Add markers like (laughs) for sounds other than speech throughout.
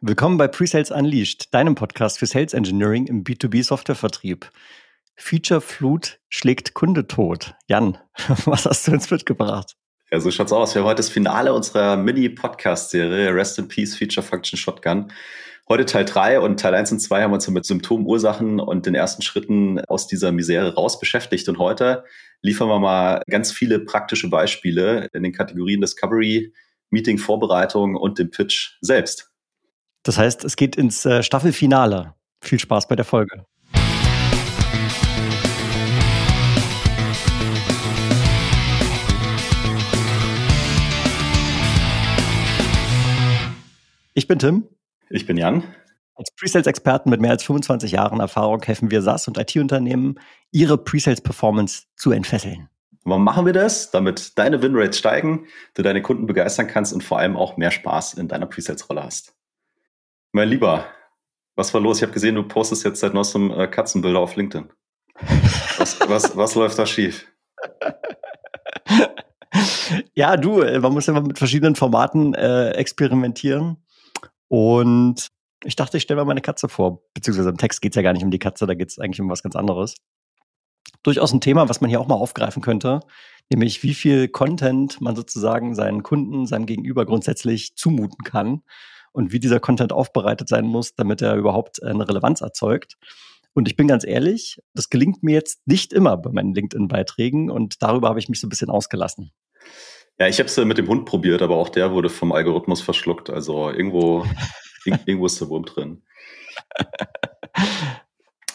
Willkommen bei Presales Unleashed, deinem Podcast für Sales Engineering im B2B Softwarevertrieb. Feature Flut schlägt Kunde tot. Jan, (laughs) was hast du uns mitgebracht? Ja, so schaut's aus. Wir haben heute das Finale unserer Mini-Podcast-Serie Rest in Peace Feature Function Shotgun. Heute Teil 3 und Teil 1 und 2 haben wir uns mit Symptomen, Ursachen und den ersten Schritten aus dieser Misere raus beschäftigt. Und heute liefern wir mal ganz viele praktische Beispiele in den Kategorien Discovery, Meeting, Vorbereitung und dem Pitch selbst. Das heißt, es geht ins äh, Staffelfinale. Viel Spaß bei der Folge. Ich bin Tim. Ich bin Jan. Als Presales-Experten mit mehr als 25 Jahren Erfahrung helfen wir SaaS- und IT-Unternehmen, ihre Presales-Performance zu entfesseln. Warum machen wir das? Damit deine Winrates steigen, du deine Kunden begeistern kannst und vor allem auch mehr Spaß in deiner Presales-Rolle hast. Mein Lieber, was war los? Ich habe gesehen, du postest jetzt seit neuestem äh, Katzenbilder auf LinkedIn. Was, was, was läuft da schief? (laughs) Ja, du, äh, man muss mal mit verschiedenen Formaten äh, experimentieren. Und ich dachte, ich stelle mal meine Katze vor. Beziehungsweise im Text geht es ja gar nicht um die Katze, da geht es eigentlich um was ganz anderes. Durchaus ein Thema, was man hier auch mal aufgreifen könnte, nämlich wie viel Content man sozusagen seinen Kunden, seinem Gegenüber grundsätzlich zumuten kann und wie dieser Content aufbereitet sein muss, damit er überhaupt eine Relevanz erzeugt. Und ich bin ganz ehrlich, das gelingt mir jetzt nicht immer bei meinen LinkedIn-Beiträgen und darüber habe ich mich so ein bisschen ausgelassen. Ja, ich habe es mit dem Hund probiert, aber auch der wurde vom Algorithmus verschluckt. Also irgendwo, (laughs) irgendwo ist der Wurm drin.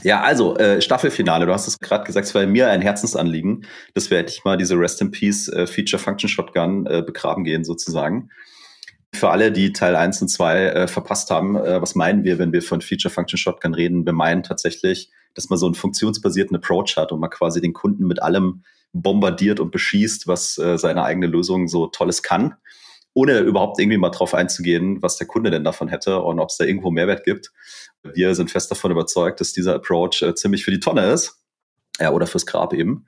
Ja, also äh, Staffelfinale, du hast es gerade gesagt, es war mir ein Herzensanliegen, dass wir endlich mal diese Rest in Peace äh, Feature Function Shotgun äh, begraben gehen sozusagen. Für alle, die Teil 1 und 2 äh, verpasst haben, äh, was meinen wir, wenn wir von Feature Function Shotgun reden? Wir meinen tatsächlich, dass man so einen funktionsbasierten Approach hat und man quasi den Kunden mit allem bombardiert und beschießt, was äh, seine eigene Lösung so Tolles kann, ohne überhaupt irgendwie mal drauf einzugehen, was der Kunde denn davon hätte und ob es da irgendwo Mehrwert gibt. Wir sind fest davon überzeugt, dass dieser Approach äh, ziemlich für die Tonne ist. Ja, oder fürs Grab eben.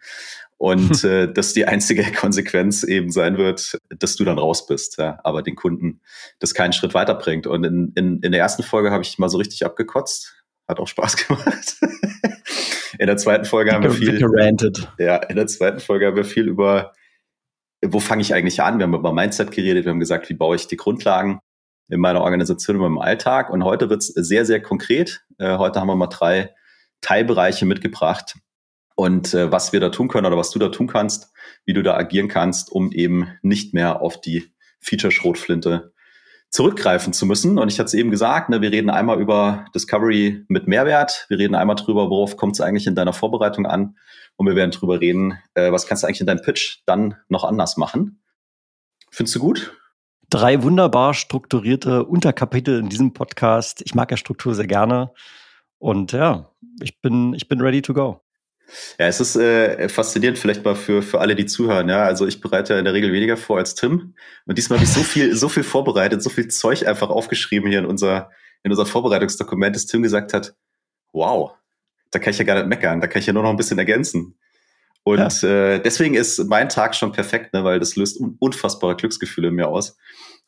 Und äh, dass die einzige (laughs) Konsequenz eben sein wird, dass du dann raus bist, ja, aber den Kunden das keinen Schritt weiterbringt. Und in, in, in der ersten Folge habe ich mal so richtig abgekotzt. Hat auch Spaß (laughs) gemacht. In der zweiten Folge haben wir viel. Gerantet. Ja, in der zweiten Folge haben wir viel über, wo fange ich eigentlich an? Wir haben über Mindset geredet, wir haben gesagt, wie baue ich die Grundlagen in meiner Organisation, in meinem Alltag. Und heute wird es sehr, sehr konkret. Äh, heute haben wir mal drei Teilbereiche mitgebracht und äh, was wir da tun können oder was du da tun kannst, wie du da agieren kannst, um eben nicht mehr auf die Feature-Schrotflinte zurückgreifen zu müssen. Und ich hatte es eben gesagt, ne, wir reden einmal über Discovery mit Mehrwert. Wir reden einmal drüber, worauf kommt es eigentlich in deiner Vorbereitung an. Und wir werden drüber reden, äh, was kannst du eigentlich in deinem Pitch dann noch anders machen. Findest du gut? Drei wunderbar strukturierte Unterkapitel in diesem Podcast. Ich mag ja Struktur sehr gerne. Und ja, ich bin, ich bin ready to go. Ja, es ist äh, faszinierend vielleicht mal für, für alle, die zuhören. Ja, also ich bereite in der Regel weniger vor als Tim. Und diesmal habe ich so viel, so viel vorbereitet, so viel Zeug einfach aufgeschrieben hier in unser, in unser Vorbereitungsdokument, dass Tim gesagt hat, wow, da kann ich ja gar nicht meckern, da kann ich ja nur noch ein bisschen ergänzen. Und ja. äh, deswegen ist mein Tag schon perfekt, ne, weil das löst un unfassbare Glücksgefühle in mir aus,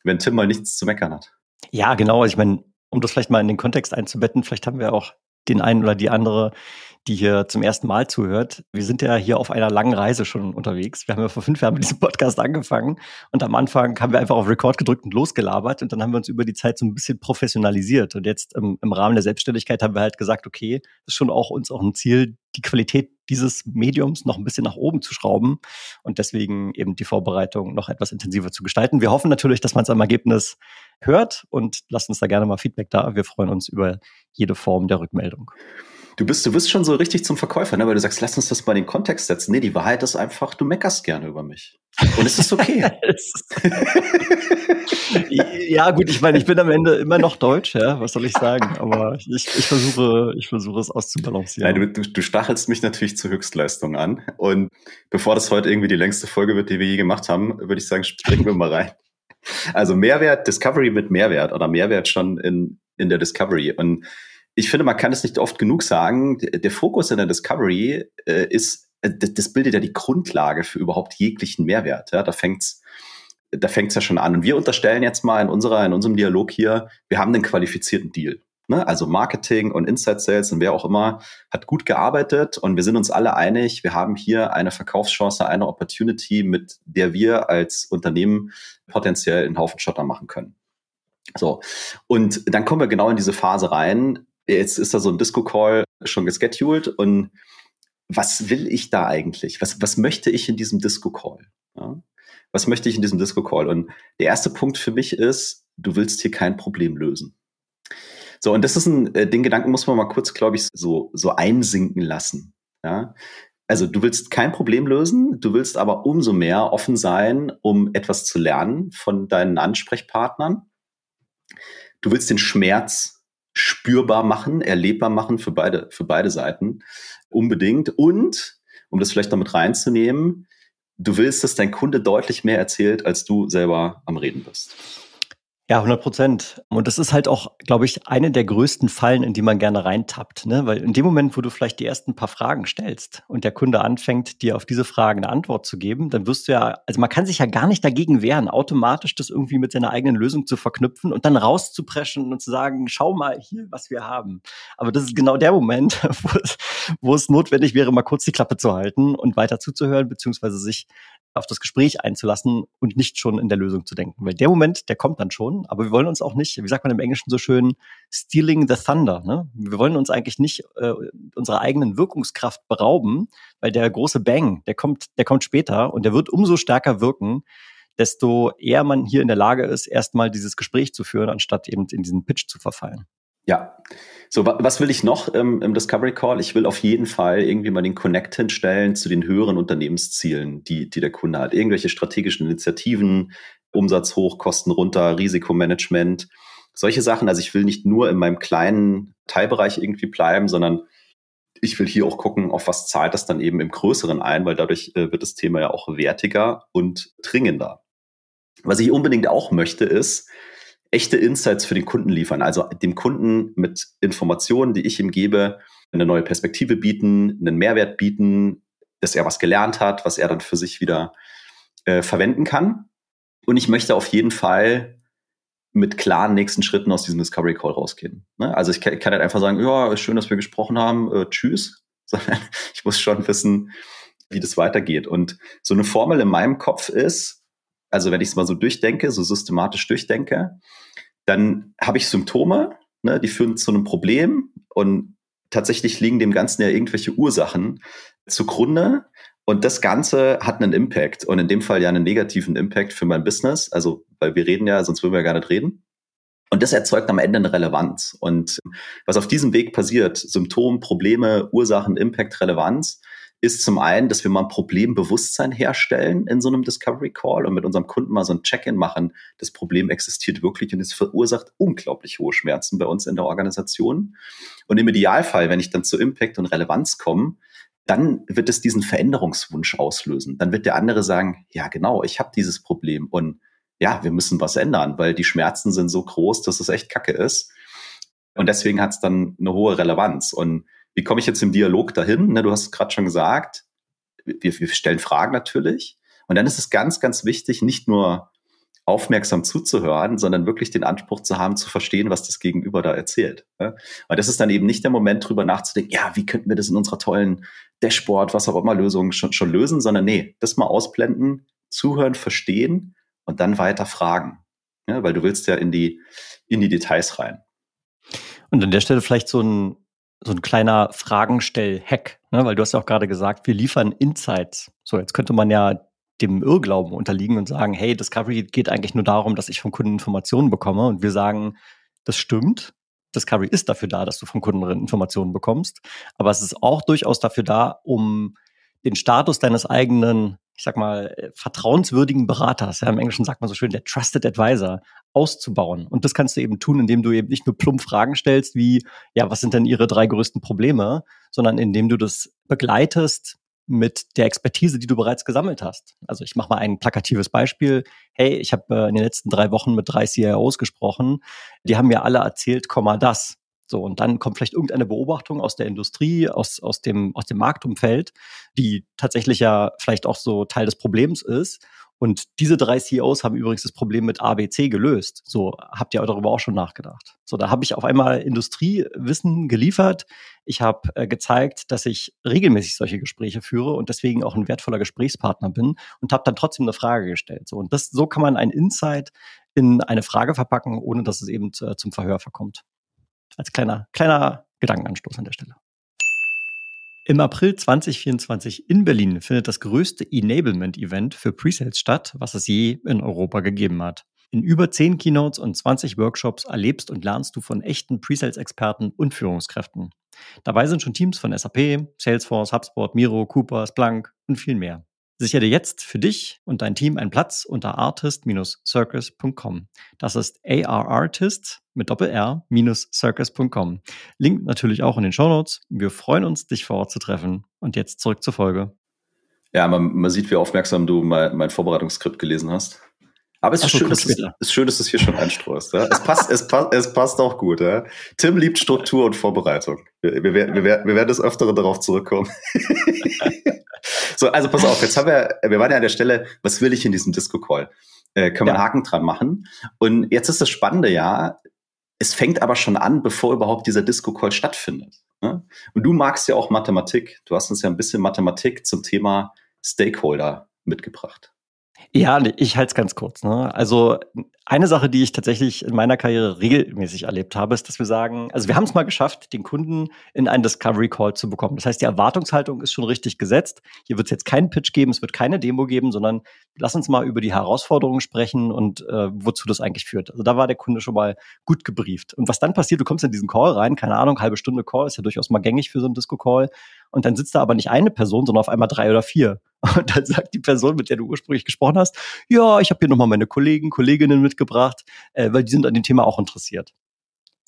wenn Tim mal nichts zu meckern hat. Ja, genau. Ich meine, um das vielleicht mal in den Kontext einzubetten, vielleicht haben wir auch den einen oder die andere, die hier zum ersten Mal zuhört. Wir sind ja hier auf einer langen Reise schon unterwegs. Wir haben ja vor fünf Jahren mit diesem Podcast angefangen und am Anfang haben wir einfach auf Record gedrückt und losgelabert und dann haben wir uns über die Zeit so ein bisschen professionalisiert und jetzt im, im Rahmen der Selbstständigkeit haben wir halt gesagt, okay, ist schon auch uns auch ein Ziel, die Qualität dieses Mediums noch ein bisschen nach oben zu schrauben und deswegen eben die Vorbereitung noch etwas intensiver zu gestalten. Wir hoffen natürlich, dass man es am Ergebnis hört und lasst uns da gerne mal Feedback da. Wir freuen uns über jede Form der Rückmeldung. Du bist, du bist schon so richtig zum Verkäufer, ne? weil du sagst, lass uns das mal in den Kontext setzen. Nee, die Wahrheit ist einfach, du meckerst gerne über mich. Und es ist okay. (laughs) (laughs) ja, gut, ich meine, ich bin am Ende immer noch deutsch, ja, was soll ich sagen? Aber ich, ich versuche, ich versuche es auszubalancieren. Nein, du, du stachelst mich natürlich zur Höchstleistung an. Und bevor das heute irgendwie die längste Folge wird, die wir je gemacht haben, würde ich sagen, springen wir mal rein. Also Mehrwert, Discovery mit Mehrwert oder Mehrwert schon in, in der Discovery. Und ich finde, man kann es nicht oft genug sagen. Der Fokus in der Discovery äh, ist, äh, das bildet ja die Grundlage für überhaupt jeglichen Mehrwert. Ja? Da fängt's da fängt es ja schon an. Und wir unterstellen jetzt mal in unserer, in unserem Dialog hier, wir haben einen qualifizierten Deal. Ne? Also Marketing und Inside Sales und wer auch immer hat gut gearbeitet und wir sind uns alle einig, wir haben hier eine Verkaufschance, eine Opportunity, mit der wir als Unternehmen potenziell einen Haufen Schotter machen können. So. Und dann kommen wir genau in diese Phase rein. Jetzt ist da so ein Disco-Call schon gescheduled und was will ich da eigentlich? Was, was möchte ich in diesem Disco-Call? Ja? Was möchte ich in diesem Disco-Call? Und der erste Punkt für mich ist, du willst hier kein Problem lösen. So, und das ist ein, äh, den Gedanken muss man mal kurz, glaube ich, so, so einsinken lassen. Ja? Also du willst kein Problem lösen, du willst aber umso mehr offen sein, um etwas zu lernen von deinen Ansprechpartnern. Du willst den Schmerz spürbar machen, erlebbar machen für beide, für beide Seiten. Unbedingt. Und, um das vielleicht damit reinzunehmen, du willst, dass dein Kunde deutlich mehr erzählt, als du selber am Reden bist. Ja, 100 Prozent. Und das ist halt auch, glaube ich, eine der größten Fallen, in die man gerne reintappt. Ne? Weil in dem Moment, wo du vielleicht die ersten paar Fragen stellst und der Kunde anfängt, dir auf diese Fragen eine Antwort zu geben, dann wirst du ja, also man kann sich ja gar nicht dagegen wehren, automatisch das irgendwie mit seiner eigenen Lösung zu verknüpfen und dann rauszupreschen und zu sagen, schau mal hier, was wir haben. Aber das ist genau der Moment, (laughs) wo es, wo es notwendig wäre, mal kurz die Klappe zu halten und weiter zuzuhören, beziehungsweise sich auf das Gespräch einzulassen und nicht schon in der Lösung zu denken. Weil der Moment, der kommt dann schon, aber wir wollen uns auch nicht, wie sagt man im Englischen so schön, stealing the thunder. Ne? Wir wollen uns eigentlich nicht äh, unserer eigenen Wirkungskraft berauben, weil der große Bang, der kommt, der kommt später und der wird umso stärker wirken, desto eher man hier in der Lage ist, erstmal dieses Gespräch zu führen, anstatt eben in diesen Pitch zu verfallen. Ja. So, was will ich noch ähm, im Discovery Call? Ich will auf jeden Fall irgendwie mal den Connect hinstellen zu den höheren Unternehmenszielen, die, die der Kunde hat. Irgendwelche strategischen Initiativen, Umsatz hoch, Kosten runter, Risikomanagement, solche Sachen. Also ich will nicht nur in meinem kleinen Teilbereich irgendwie bleiben, sondern ich will hier auch gucken, auf was zahlt das dann eben im Größeren ein, weil dadurch äh, wird das Thema ja auch wertiger und dringender. Was ich unbedingt auch möchte, ist, echte Insights für den Kunden liefern. Also dem Kunden mit Informationen, die ich ihm gebe, eine neue Perspektive bieten, einen Mehrwert bieten, dass er was gelernt hat, was er dann für sich wieder äh, verwenden kann. Und ich möchte auf jeden Fall mit klaren nächsten Schritten aus diesem Discovery Call rausgehen. Ne? Also ich kann, kann halt einfach sagen, ja, schön, dass wir gesprochen haben, äh, tschüss. (laughs) Sondern ich muss schon wissen, wie das weitergeht. Und so eine Formel in meinem Kopf ist, also wenn ich es mal so durchdenke, so systematisch durchdenke, dann habe ich Symptome, ne, die führen zu einem Problem und tatsächlich liegen dem Ganzen ja irgendwelche Ursachen zugrunde. Und das Ganze hat einen Impact und in dem Fall ja einen negativen Impact für mein Business. Also, weil wir reden ja, sonst würden wir ja gar nicht reden. Und das erzeugt am Ende eine Relevanz. Und was auf diesem Weg passiert, Symptom, Probleme, Ursachen, Impact, Relevanz, ist zum einen, dass wir mal ein Problembewusstsein herstellen in so einem Discovery Call und mit unserem Kunden mal so ein Check-in machen. Das Problem existiert wirklich und es verursacht unglaublich hohe Schmerzen bei uns in der Organisation. Und im Idealfall, wenn ich dann zu Impact und Relevanz komme, dann wird es diesen Veränderungswunsch auslösen. Dann wird der andere sagen, ja genau, ich habe dieses Problem und ja, wir müssen was ändern, weil die Schmerzen sind so groß, dass es echt kacke ist. Und deswegen hat es dann eine hohe Relevanz. Und wie komme ich jetzt im Dialog dahin? Ne, du hast gerade schon gesagt, wir, wir stellen Fragen natürlich. Und dann ist es ganz, ganz wichtig, nicht nur aufmerksam zuzuhören, sondern wirklich den Anspruch zu haben, zu verstehen, was das Gegenüber da erzählt. Und das ist dann eben nicht der Moment, drüber nachzudenken, ja, wie könnten wir das in unserer tollen Dashboard, was auch immer Lösung schon, schon lösen, sondern nee, das mal ausblenden, zuhören, verstehen und dann weiter fragen. Ja, weil du willst ja in die, in die Details rein. Und an der Stelle vielleicht so ein so ein kleiner Fragenstell-Hack, ne? weil du hast ja auch gerade gesagt, wir liefern Insights. So, jetzt könnte man ja dem Irrglauben unterliegen und sagen, hey, Discovery geht eigentlich nur darum, dass ich vom Kunden Informationen bekomme. Und wir sagen, das stimmt. Discovery ist dafür da, dass du vom Kunden Informationen bekommst. Aber es ist auch durchaus dafür da, um den Status deines eigenen ich sag mal, äh, vertrauenswürdigen Beraters, ja, im Englischen sagt man so schön, der Trusted Advisor, auszubauen. Und das kannst du eben tun, indem du eben nicht nur plump Fragen stellst, wie, ja, was sind denn ihre drei größten Probleme, sondern indem du das begleitest mit der Expertise, die du bereits gesammelt hast. Also ich mache mal ein plakatives Beispiel. Hey, ich habe äh, in den letzten drei Wochen mit drei CIOs gesprochen. Die haben mir alle erzählt, Komma das. So, und dann kommt vielleicht irgendeine Beobachtung aus der Industrie, aus, aus, dem, aus dem Marktumfeld, die tatsächlich ja vielleicht auch so Teil des Problems ist. Und diese drei CEOs haben übrigens das Problem mit ABC gelöst. So habt ihr darüber auch schon nachgedacht. So, da habe ich auf einmal Industriewissen geliefert. Ich habe äh, gezeigt, dass ich regelmäßig solche Gespräche führe und deswegen auch ein wertvoller Gesprächspartner bin und habe dann trotzdem eine Frage gestellt. So, und das, so kann man ein Insight in eine Frage verpacken, ohne dass es eben äh, zum Verhör verkommt. Als kleiner, kleiner Gedankenanstoß an der Stelle. Im April 2024 in Berlin findet das größte Enablement-Event für Presales statt, was es je in Europa gegeben hat. In über 10 Keynotes und 20 Workshops erlebst und lernst du von echten Presales-Experten und Führungskräften. Dabei sind schon Teams von SAP, Salesforce, HubSpot, Miro, Cooper, Splunk und viel mehr. Sichere dir jetzt für dich und dein Team einen Platz unter artist-circus.com. Das ist arartist mit Doppel-R-circus.com. Link natürlich auch in den Show Notes. Wir freuen uns, dich vor Ort zu treffen. Und jetzt zurück zur Folge. Ja, man, man sieht, wie aufmerksam du mein, mein Vorbereitungsskript gelesen hast. Aber es ist, so, schön, dass es, ist schön, dass du es hier schon einstreust. Ja? Es, passt, es, passt, es passt auch gut. Ja? Tim liebt Struktur und Vorbereitung. Wir, wir, wir, wir, werden des Öfteren darauf zurückkommen. (laughs) So, also pass auf, jetzt haben wir, wir waren ja an der Stelle, was will ich in diesem Disco-Call? Äh, können wir einen Haken dran machen? Und jetzt ist das Spannende ja, es fängt aber schon an, bevor überhaupt dieser Disco-Call stattfindet. Ne? Und du magst ja auch Mathematik. Du hast uns ja ein bisschen Mathematik zum Thema Stakeholder mitgebracht. Ja, ich halte es ganz kurz. Ne? Also eine Sache, die ich tatsächlich in meiner Karriere regelmäßig erlebt habe, ist, dass wir sagen, also wir haben es mal geschafft, den Kunden in einen Discovery Call zu bekommen. Das heißt, die Erwartungshaltung ist schon richtig gesetzt. Hier wird es jetzt keinen Pitch geben, es wird keine Demo geben, sondern lass uns mal über die Herausforderungen sprechen und äh, wozu das eigentlich führt. Also da war der Kunde schon mal gut gebrieft. Und was dann passiert, du kommst in diesen Call rein, keine Ahnung, halbe Stunde Call, ist ja durchaus mal gängig für so einen Disco-Call. Und dann sitzt da aber nicht eine Person, sondern auf einmal drei oder vier. (laughs) Und dann sagt die Person, mit der du ursprünglich gesprochen hast, ja, ich habe hier nochmal meine Kollegen, Kolleginnen mitgebracht, äh, weil die sind an dem Thema auch interessiert.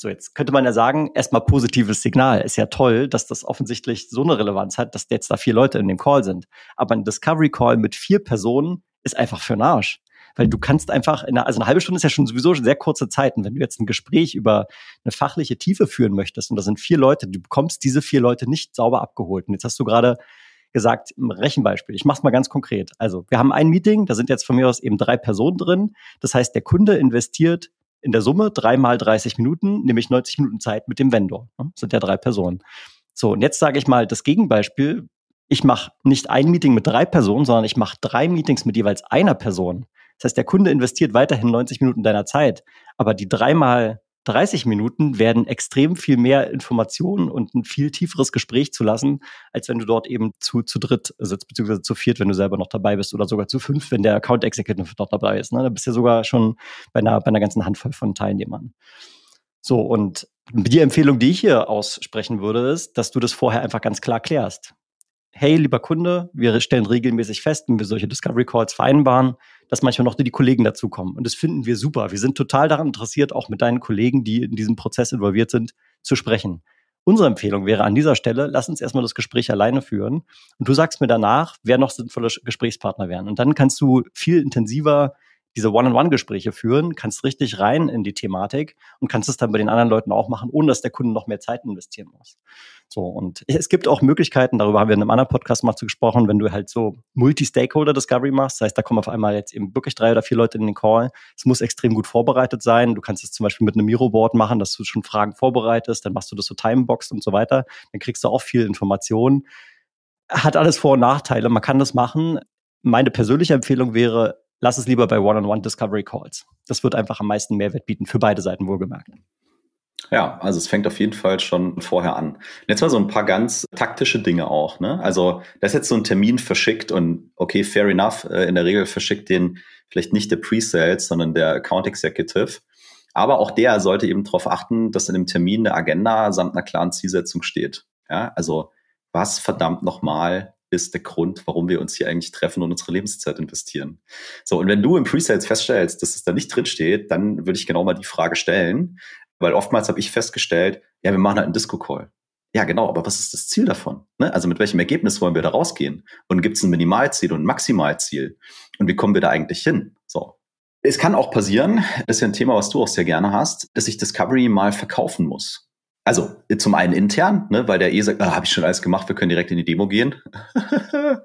So, jetzt könnte man ja sagen, erstmal positives Signal. Ist ja toll, dass das offensichtlich so eine Relevanz hat, dass jetzt da vier Leute in dem Call sind. Aber ein Discovery Call mit vier Personen ist einfach für den Arsch. Weil du kannst einfach, in einer, also eine halbe Stunde ist ja schon sowieso schon sehr kurze Zeit. Und wenn du jetzt ein Gespräch über eine fachliche Tiefe führen möchtest und da sind vier Leute, du bekommst diese vier Leute nicht sauber abgeholt. Und jetzt hast du gerade gesagt, im Rechenbeispiel. Ich mache es mal ganz konkret. Also wir haben ein Meeting, da sind jetzt von mir aus eben drei Personen drin. Das heißt, der Kunde investiert in der Summe dreimal 30 Minuten, nämlich 90 Minuten Zeit mit dem Vendor. Das sind ja drei Personen. So, und jetzt sage ich mal das Gegenbeispiel. Ich mache nicht ein Meeting mit drei Personen, sondern ich mache drei Meetings mit jeweils einer Person. Das heißt, der Kunde investiert weiterhin 90 Minuten deiner Zeit, aber die dreimal 30 Minuten werden extrem viel mehr Informationen und ein viel tieferes Gespräch zu lassen, als wenn du dort eben zu, zu dritt sitzt, beziehungsweise zu viert, wenn du selber noch dabei bist oder sogar zu fünf, wenn der Account Executive noch dabei ist. Ne? Da bist du ja sogar schon bei einer, bei einer ganzen Handvoll von Teilnehmern. So, und die Empfehlung, die ich hier aussprechen würde, ist, dass du das vorher einfach ganz klar klärst hey, lieber Kunde, wir stellen regelmäßig fest, wenn wir solche Discovery Calls vereinbaren, dass manchmal noch die Kollegen dazukommen. Und das finden wir super. Wir sind total daran interessiert, auch mit deinen Kollegen, die in diesem Prozess involviert sind, zu sprechen. Unsere Empfehlung wäre an dieser Stelle, lass uns erstmal das Gespräch alleine führen und du sagst mir danach, wer noch sinnvolle Gesprächspartner wären. Und dann kannst du viel intensiver diese One-on-One-Gespräche führen, kannst richtig rein in die Thematik und kannst es dann bei den anderen Leuten auch machen, ohne dass der Kunde noch mehr Zeit investieren muss. So, und es gibt auch Möglichkeiten, darüber haben wir in einem anderen Podcast mal zu gesprochen, wenn du halt so Multi-Stakeholder-Discovery machst, das heißt, da kommen auf einmal jetzt eben wirklich drei oder vier Leute in den Call. Es muss extrem gut vorbereitet sein. Du kannst es zum Beispiel mit einem Miro-Board machen, dass du schon Fragen vorbereitest, dann machst du das so Timebox und so weiter. Dann kriegst du auch viel Information. Hat alles Vor- und Nachteile. Man kann das machen. Meine persönliche Empfehlung wäre, lass es lieber bei One-on-One Discovery Calls. Das wird einfach am meisten Mehrwert bieten, für beide Seiten wohlgemerkt. Ja, also es fängt auf jeden Fall schon vorher an. Jetzt mal so ein paar ganz taktische Dinge auch. Ne? Also da ist jetzt so ein Termin verschickt und okay, fair enough. Äh, in der Regel verschickt den vielleicht nicht der Pre-Sales, sondern der Account Executive. Aber auch der sollte eben darauf achten, dass in dem Termin eine Agenda samt einer klaren Zielsetzung steht. Ja, also was verdammt nochmal ist der Grund, warum wir uns hier eigentlich treffen und unsere Lebenszeit investieren. So, und wenn du im Pre-Sales feststellst, dass es da nicht drin steht, dann würde ich genau mal die Frage stellen, weil oftmals habe ich festgestellt, ja, wir machen halt einen Disco-Call. Ja, genau, aber was ist das Ziel davon? Ne? Also mit welchem Ergebnis wollen wir da rausgehen? Und gibt es ein Minimalziel und ein Maximalziel? Und wie kommen wir da eigentlich hin? So. Es kann auch passieren, das ist ja ein Thema, was du auch sehr gerne hast, dass ich Discovery mal verkaufen muss. Also zum einen intern, ne, weil der eh sagt, ah, habe ich schon alles gemacht, wir können direkt in die Demo gehen. (laughs)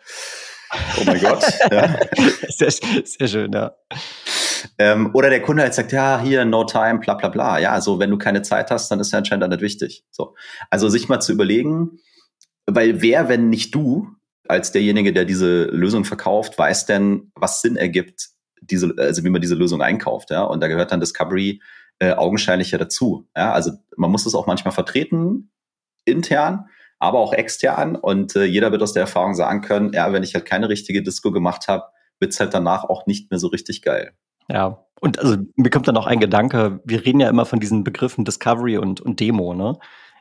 Oh mein Gott. Ja. (laughs) sehr, sehr schön, ja. Ähm, oder der Kunde halt sagt, ja, hier, no time, bla bla bla. Ja, also wenn du keine Zeit hast, dann ist ja anscheinend nicht wichtig. So. Also sich mal zu überlegen, weil wer, wenn nicht du, als derjenige, der diese Lösung verkauft, weiß denn, was Sinn ergibt, diese, also wie man diese Lösung einkauft, ja. Und da gehört dann Discovery äh, augenscheinlich ja dazu. Ja, also man muss es auch manchmal vertreten, intern, aber auch extern. Und äh, jeder wird aus der Erfahrung sagen können, ja, wenn ich halt keine richtige Disco gemacht habe, wird's halt danach auch nicht mehr so richtig geil. Ja, und also mir kommt dann auch ein Gedanke, wir reden ja immer von diesen Begriffen Discovery und, und Demo, ne?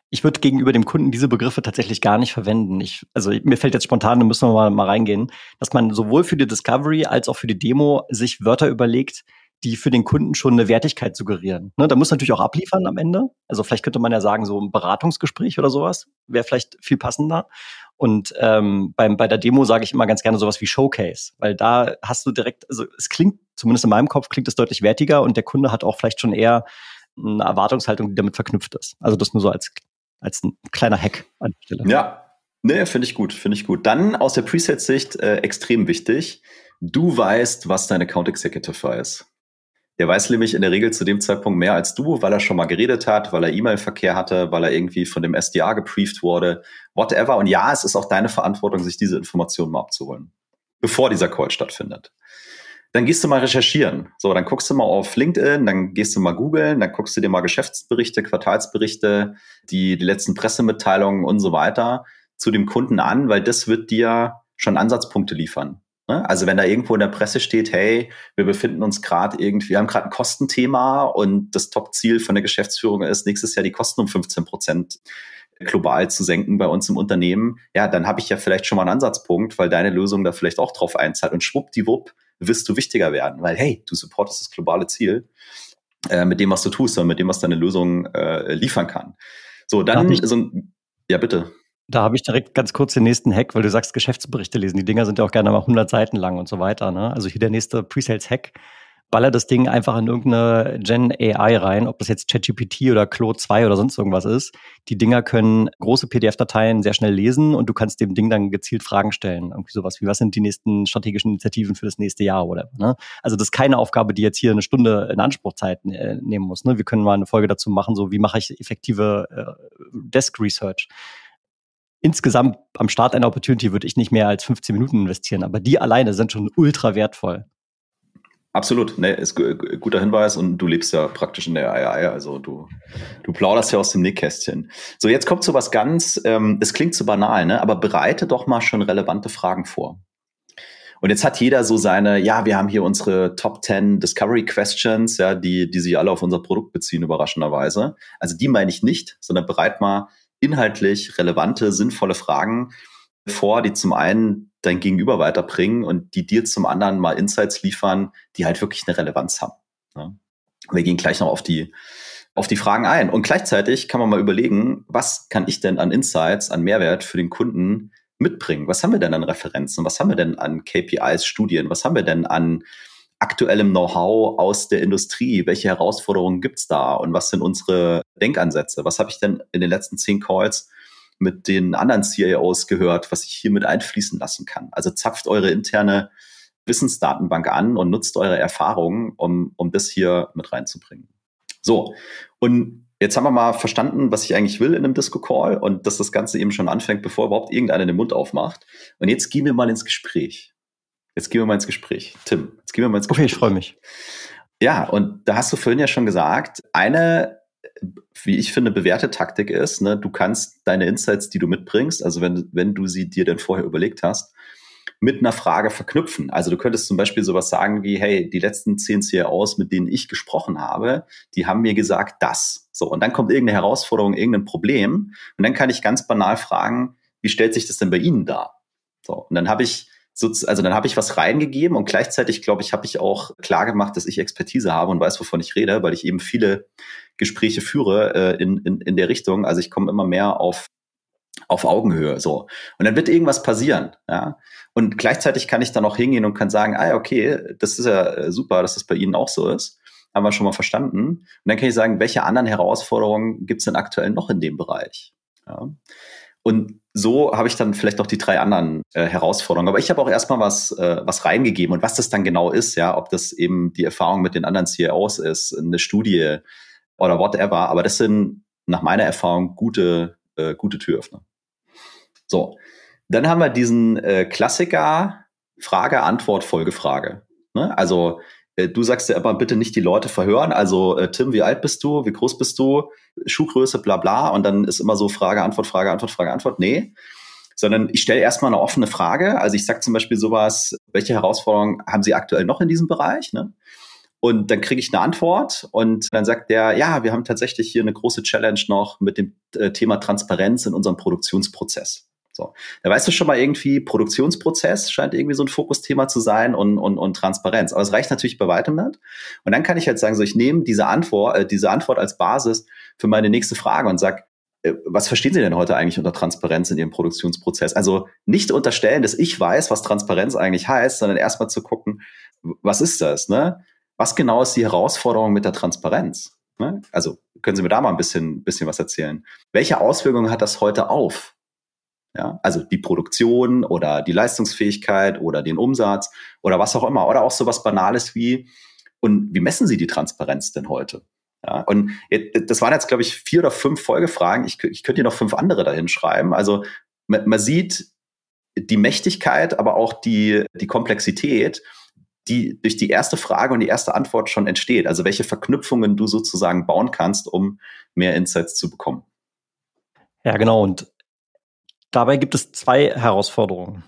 Ich würde gegenüber dem Kunden diese Begriffe tatsächlich gar nicht verwenden. Ich, also mir fällt jetzt spontan, da müssen wir mal, mal reingehen, dass man sowohl für die Discovery als auch für die Demo sich Wörter überlegt, die für den Kunden schon eine Wertigkeit suggerieren. Ne, da muss natürlich auch abliefern am Ende. Also vielleicht könnte man ja sagen, so ein Beratungsgespräch oder sowas wäre vielleicht viel passender. Und ähm, beim, bei der Demo sage ich immer ganz gerne sowas wie Showcase, weil da hast du direkt, also es klingt, zumindest in meinem Kopf, klingt es deutlich wertiger und der Kunde hat auch vielleicht schon eher eine Erwartungshaltung, die damit verknüpft ist. Also das nur so als, als ein kleiner Hack an der Stelle. Ja, Nee, finde ich gut, finde ich gut. Dann aus der Preset-Sicht äh, extrem wichtig. Du weißt, was dein Account Executive weiß. Der weiß nämlich in der Regel zu dem Zeitpunkt mehr als du, weil er schon mal geredet hat, weil er E-Mail-Verkehr hatte, weil er irgendwie von dem SDA geprieft wurde, whatever. Und ja, es ist auch deine Verantwortung, sich diese Informationen mal abzuholen, bevor dieser Call stattfindet. Dann gehst du mal recherchieren. So, dann guckst du mal auf LinkedIn, dann gehst du mal googeln, dann guckst du dir mal Geschäftsberichte, Quartalsberichte, die, die letzten Pressemitteilungen und so weiter zu dem Kunden an, weil das wird dir schon Ansatzpunkte liefern. Ne? Also wenn da irgendwo in der Presse steht, hey, wir befinden uns gerade irgendwie, wir haben gerade ein Kostenthema und das Top-Ziel von der Geschäftsführung ist, nächstes Jahr die Kosten um 15 Prozent global zu senken bei uns im Unternehmen, ja, dann habe ich ja vielleicht schon mal einen Ansatzpunkt, weil deine Lösung da vielleicht auch drauf einzahlt und schwuppdiwupp wirst du wichtiger werden, weil hey, du supportest das globale Ziel äh, mit dem, was du tust und mit dem, was deine Lösung äh, liefern kann. So, dann so ein, ja bitte. Da habe ich direkt ganz kurz den nächsten Hack, weil du sagst, Geschäftsberichte lesen. Die Dinger sind ja auch gerne mal 100 Seiten lang und so weiter. Ne? Also hier der nächste Pre-Sales-Hack. Baller das Ding einfach in irgendeine Gen AI rein, ob das jetzt ChatGPT oder Claude 2 oder sonst irgendwas ist. Die Dinger können große PDF-Dateien sehr schnell lesen und du kannst dem Ding dann gezielt Fragen stellen. Irgendwie sowas wie, was sind die nächsten strategischen Initiativen für das nächste Jahr oder ne? Also das ist keine Aufgabe, die jetzt hier eine Stunde in Anspruchzeit äh, nehmen muss. Ne? Wir können mal eine Folge dazu machen, so wie mache ich effektive äh, Desk Research insgesamt am Start einer Opportunity würde ich nicht mehr als 15 Minuten investieren, aber die alleine sind schon ultra wertvoll. Absolut, ne, ist guter Hinweis und du lebst ja praktisch in der AI, also du, du plauderst ja aus dem Nähkästchen. So, jetzt kommt so was ganz, ähm, es klingt zu banal, ne, aber bereite doch mal schon relevante Fragen vor. Und jetzt hat jeder so seine, ja, wir haben hier unsere Top 10 Discovery Questions, ja, die, die sich alle auf unser Produkt beziehen, überraschenderweise. Also die meine ich nicht, sondern bereit mal inhaltlich relevante, sinnvolle Fragen vor, die zum einen dein Gegenüber weiterbringen und die dir zum anderen mal Insights liefern, die halt wirklich eine Relevanz haben. Ja. Wir gehen gleich noch auf die, auf die Fragen ein. Und gleichzeitig kann man mal überlegen, was kann ich denn an Insights, an Mehrwert für den Kunden mitbringen? Was haben wir denn an Referenzen? Was haben wir denn an KPIs, Studien? Was haben wir denn an aktuellem Know-how aus der Industrie? Welche Herausforderungen gibt's da und was sind unsere Denkansätze? Was habe ich denn in den letzten zehn Calls mit den anderen CIOs gehört, was ich hier mit einfließen lassen kann? Also zapft eure interne Wissensdatenbank an und nutzt eure Erfahrungen, um, um das hier mit reinzubringen. So, und jetzt haben wir mal verstanden, was ich eigentlich will in einem Disco-Call und dass das Ganze eben schon anfängt, bevor überhaupt irgendeiner den Mund aufmacht. Und jetzt gehen wir mal ins Gespräch. Jetzt gehen wir mal ins Gespräch. Tim, jetzt gehen wir mal ins Gespräch. Okay, ich freue mich. Ja, und da hast du vorhin ja schon gesagt, eine, wie ich finde, bewährte Taktik ist, ne, du kannst deine Insights, die du mitbringst, also wenn, wenn du sie dir denn vorher überlegt hast, mit einer Frage verknüpfen. Also du könntest zum Beispiel sowas sagen wie, hey, die letzten zehn CROs, mit denen ich gesprochen habe, die haben mir gesagt das. So, und dann kommt irgendeine Herausforderung, irgendein Problem. Und dann kann ich ganz banal fragen, wie stellt sich das denn bei Ihnen dar? So, und dann habe ich so, also dann habe ich was reingegeben und gleichzeitig, glaube ich, habe ich auch klar gemacht, dass ich Expertise habe und weiß, wovon ich rede, weil ich eben viele Gespräche führe äh, in, in, in der Richtung. Also ich komme immer mehr auf auf Augenhöhe so. Und dann wird irgendwas passieren ja. Und gleichzeitig kann ich dann auch hingehen und kann sagen ah okay das ist ja äh, super dass das bei Ihnen auch so ist. Haben wir schon mal verstanden. Und dann kann ich sagen welche anderen Herausforderungen gibt es denn aktuell noch in dem Bereich? Ja Und so habe ich dann vielleicht noch die drei anderen äh, Herausforderungen. Aber ich habe auch erstmal was, äh, was reingegeben und was das dann genau ist, ja, ob das eben die Erfahrung mit den anderen CEOs ist, eine Studie oder whatever. Aber das sind nach meiner Erfahrung gute, äh, gute Türöffner. So, dann haben wir diesen äh, Klassiker Frage, Antwort, Folgefrage. Ne? Also du sagst ja immer, bitte nicht die Leute verhören. Also, äh, Tim, wie alt bist du? Wie groß bist du? Schuhgröße, bla bla. Und dann ist immer so Frage, Antwort, Frage, Antwort, Frage, Antwort. Nee. Sondern ich stelle erstmal eine offene Frage. Also ich sage zum Beispiel sowas, welche Herausforderungen haben Sie aktuell noch in diesem Bereich? Ne? Und dann kriege ich eine Antwort und dann sagt der, ja, wir haben tatsächlich hier eine große Challenge noch mit dem äh, Thema Transparenz in unserem Produktionsprozess. So, da weißt du schon mal irgendwie, Produktionsprozess scheint irgendwie so ein Fokusthema zu sein und, und, und Transparenz. Aber es reicht natürlich bei weitem nicht. Und dann kann ich halt sagen, so ich nehme diese Antwort, äh, diese Antwort als Basis für meine nächste Frage und sag, äh, was verstehen Sie denn heute eigentlich unter Transparenz in Ihrem Produktionsprozess? Also nicht unterstellen, dass ich weiß, was Transparenz eigentlich heißt, sondern erstmal zu gucken, was ist das? Ne? Was genau ist die Herausforderung mit der Transparenz? Ne? Also können Sie mir da mal ein bisschen, bisschen was erzählen? Welche Auswirkungen hat das heute auf ja, also die Produktion oder die Leistungsfähigkeit oder den Umsatz oder was auch immer. Oder auch so was Banales wie, und wie messen Sie die Transparenz denn heute? Ja, und das waren jetzt, glaube ich, vier oder fünf Folgefragen. Ich, ich könnte hier noch fünf andere dahin schreiben. Also man, man sieht die Mächtigkeit, aber auch die, die Komplexität, die durch die erste Frage und die erste Antwort schon entsteht. Also welche Verknüpfungen du sozusagen bauen kannst, um mehr Insights zu bekommen. Ja, genau. Und Dabei gibt es zwei Herausforderungen.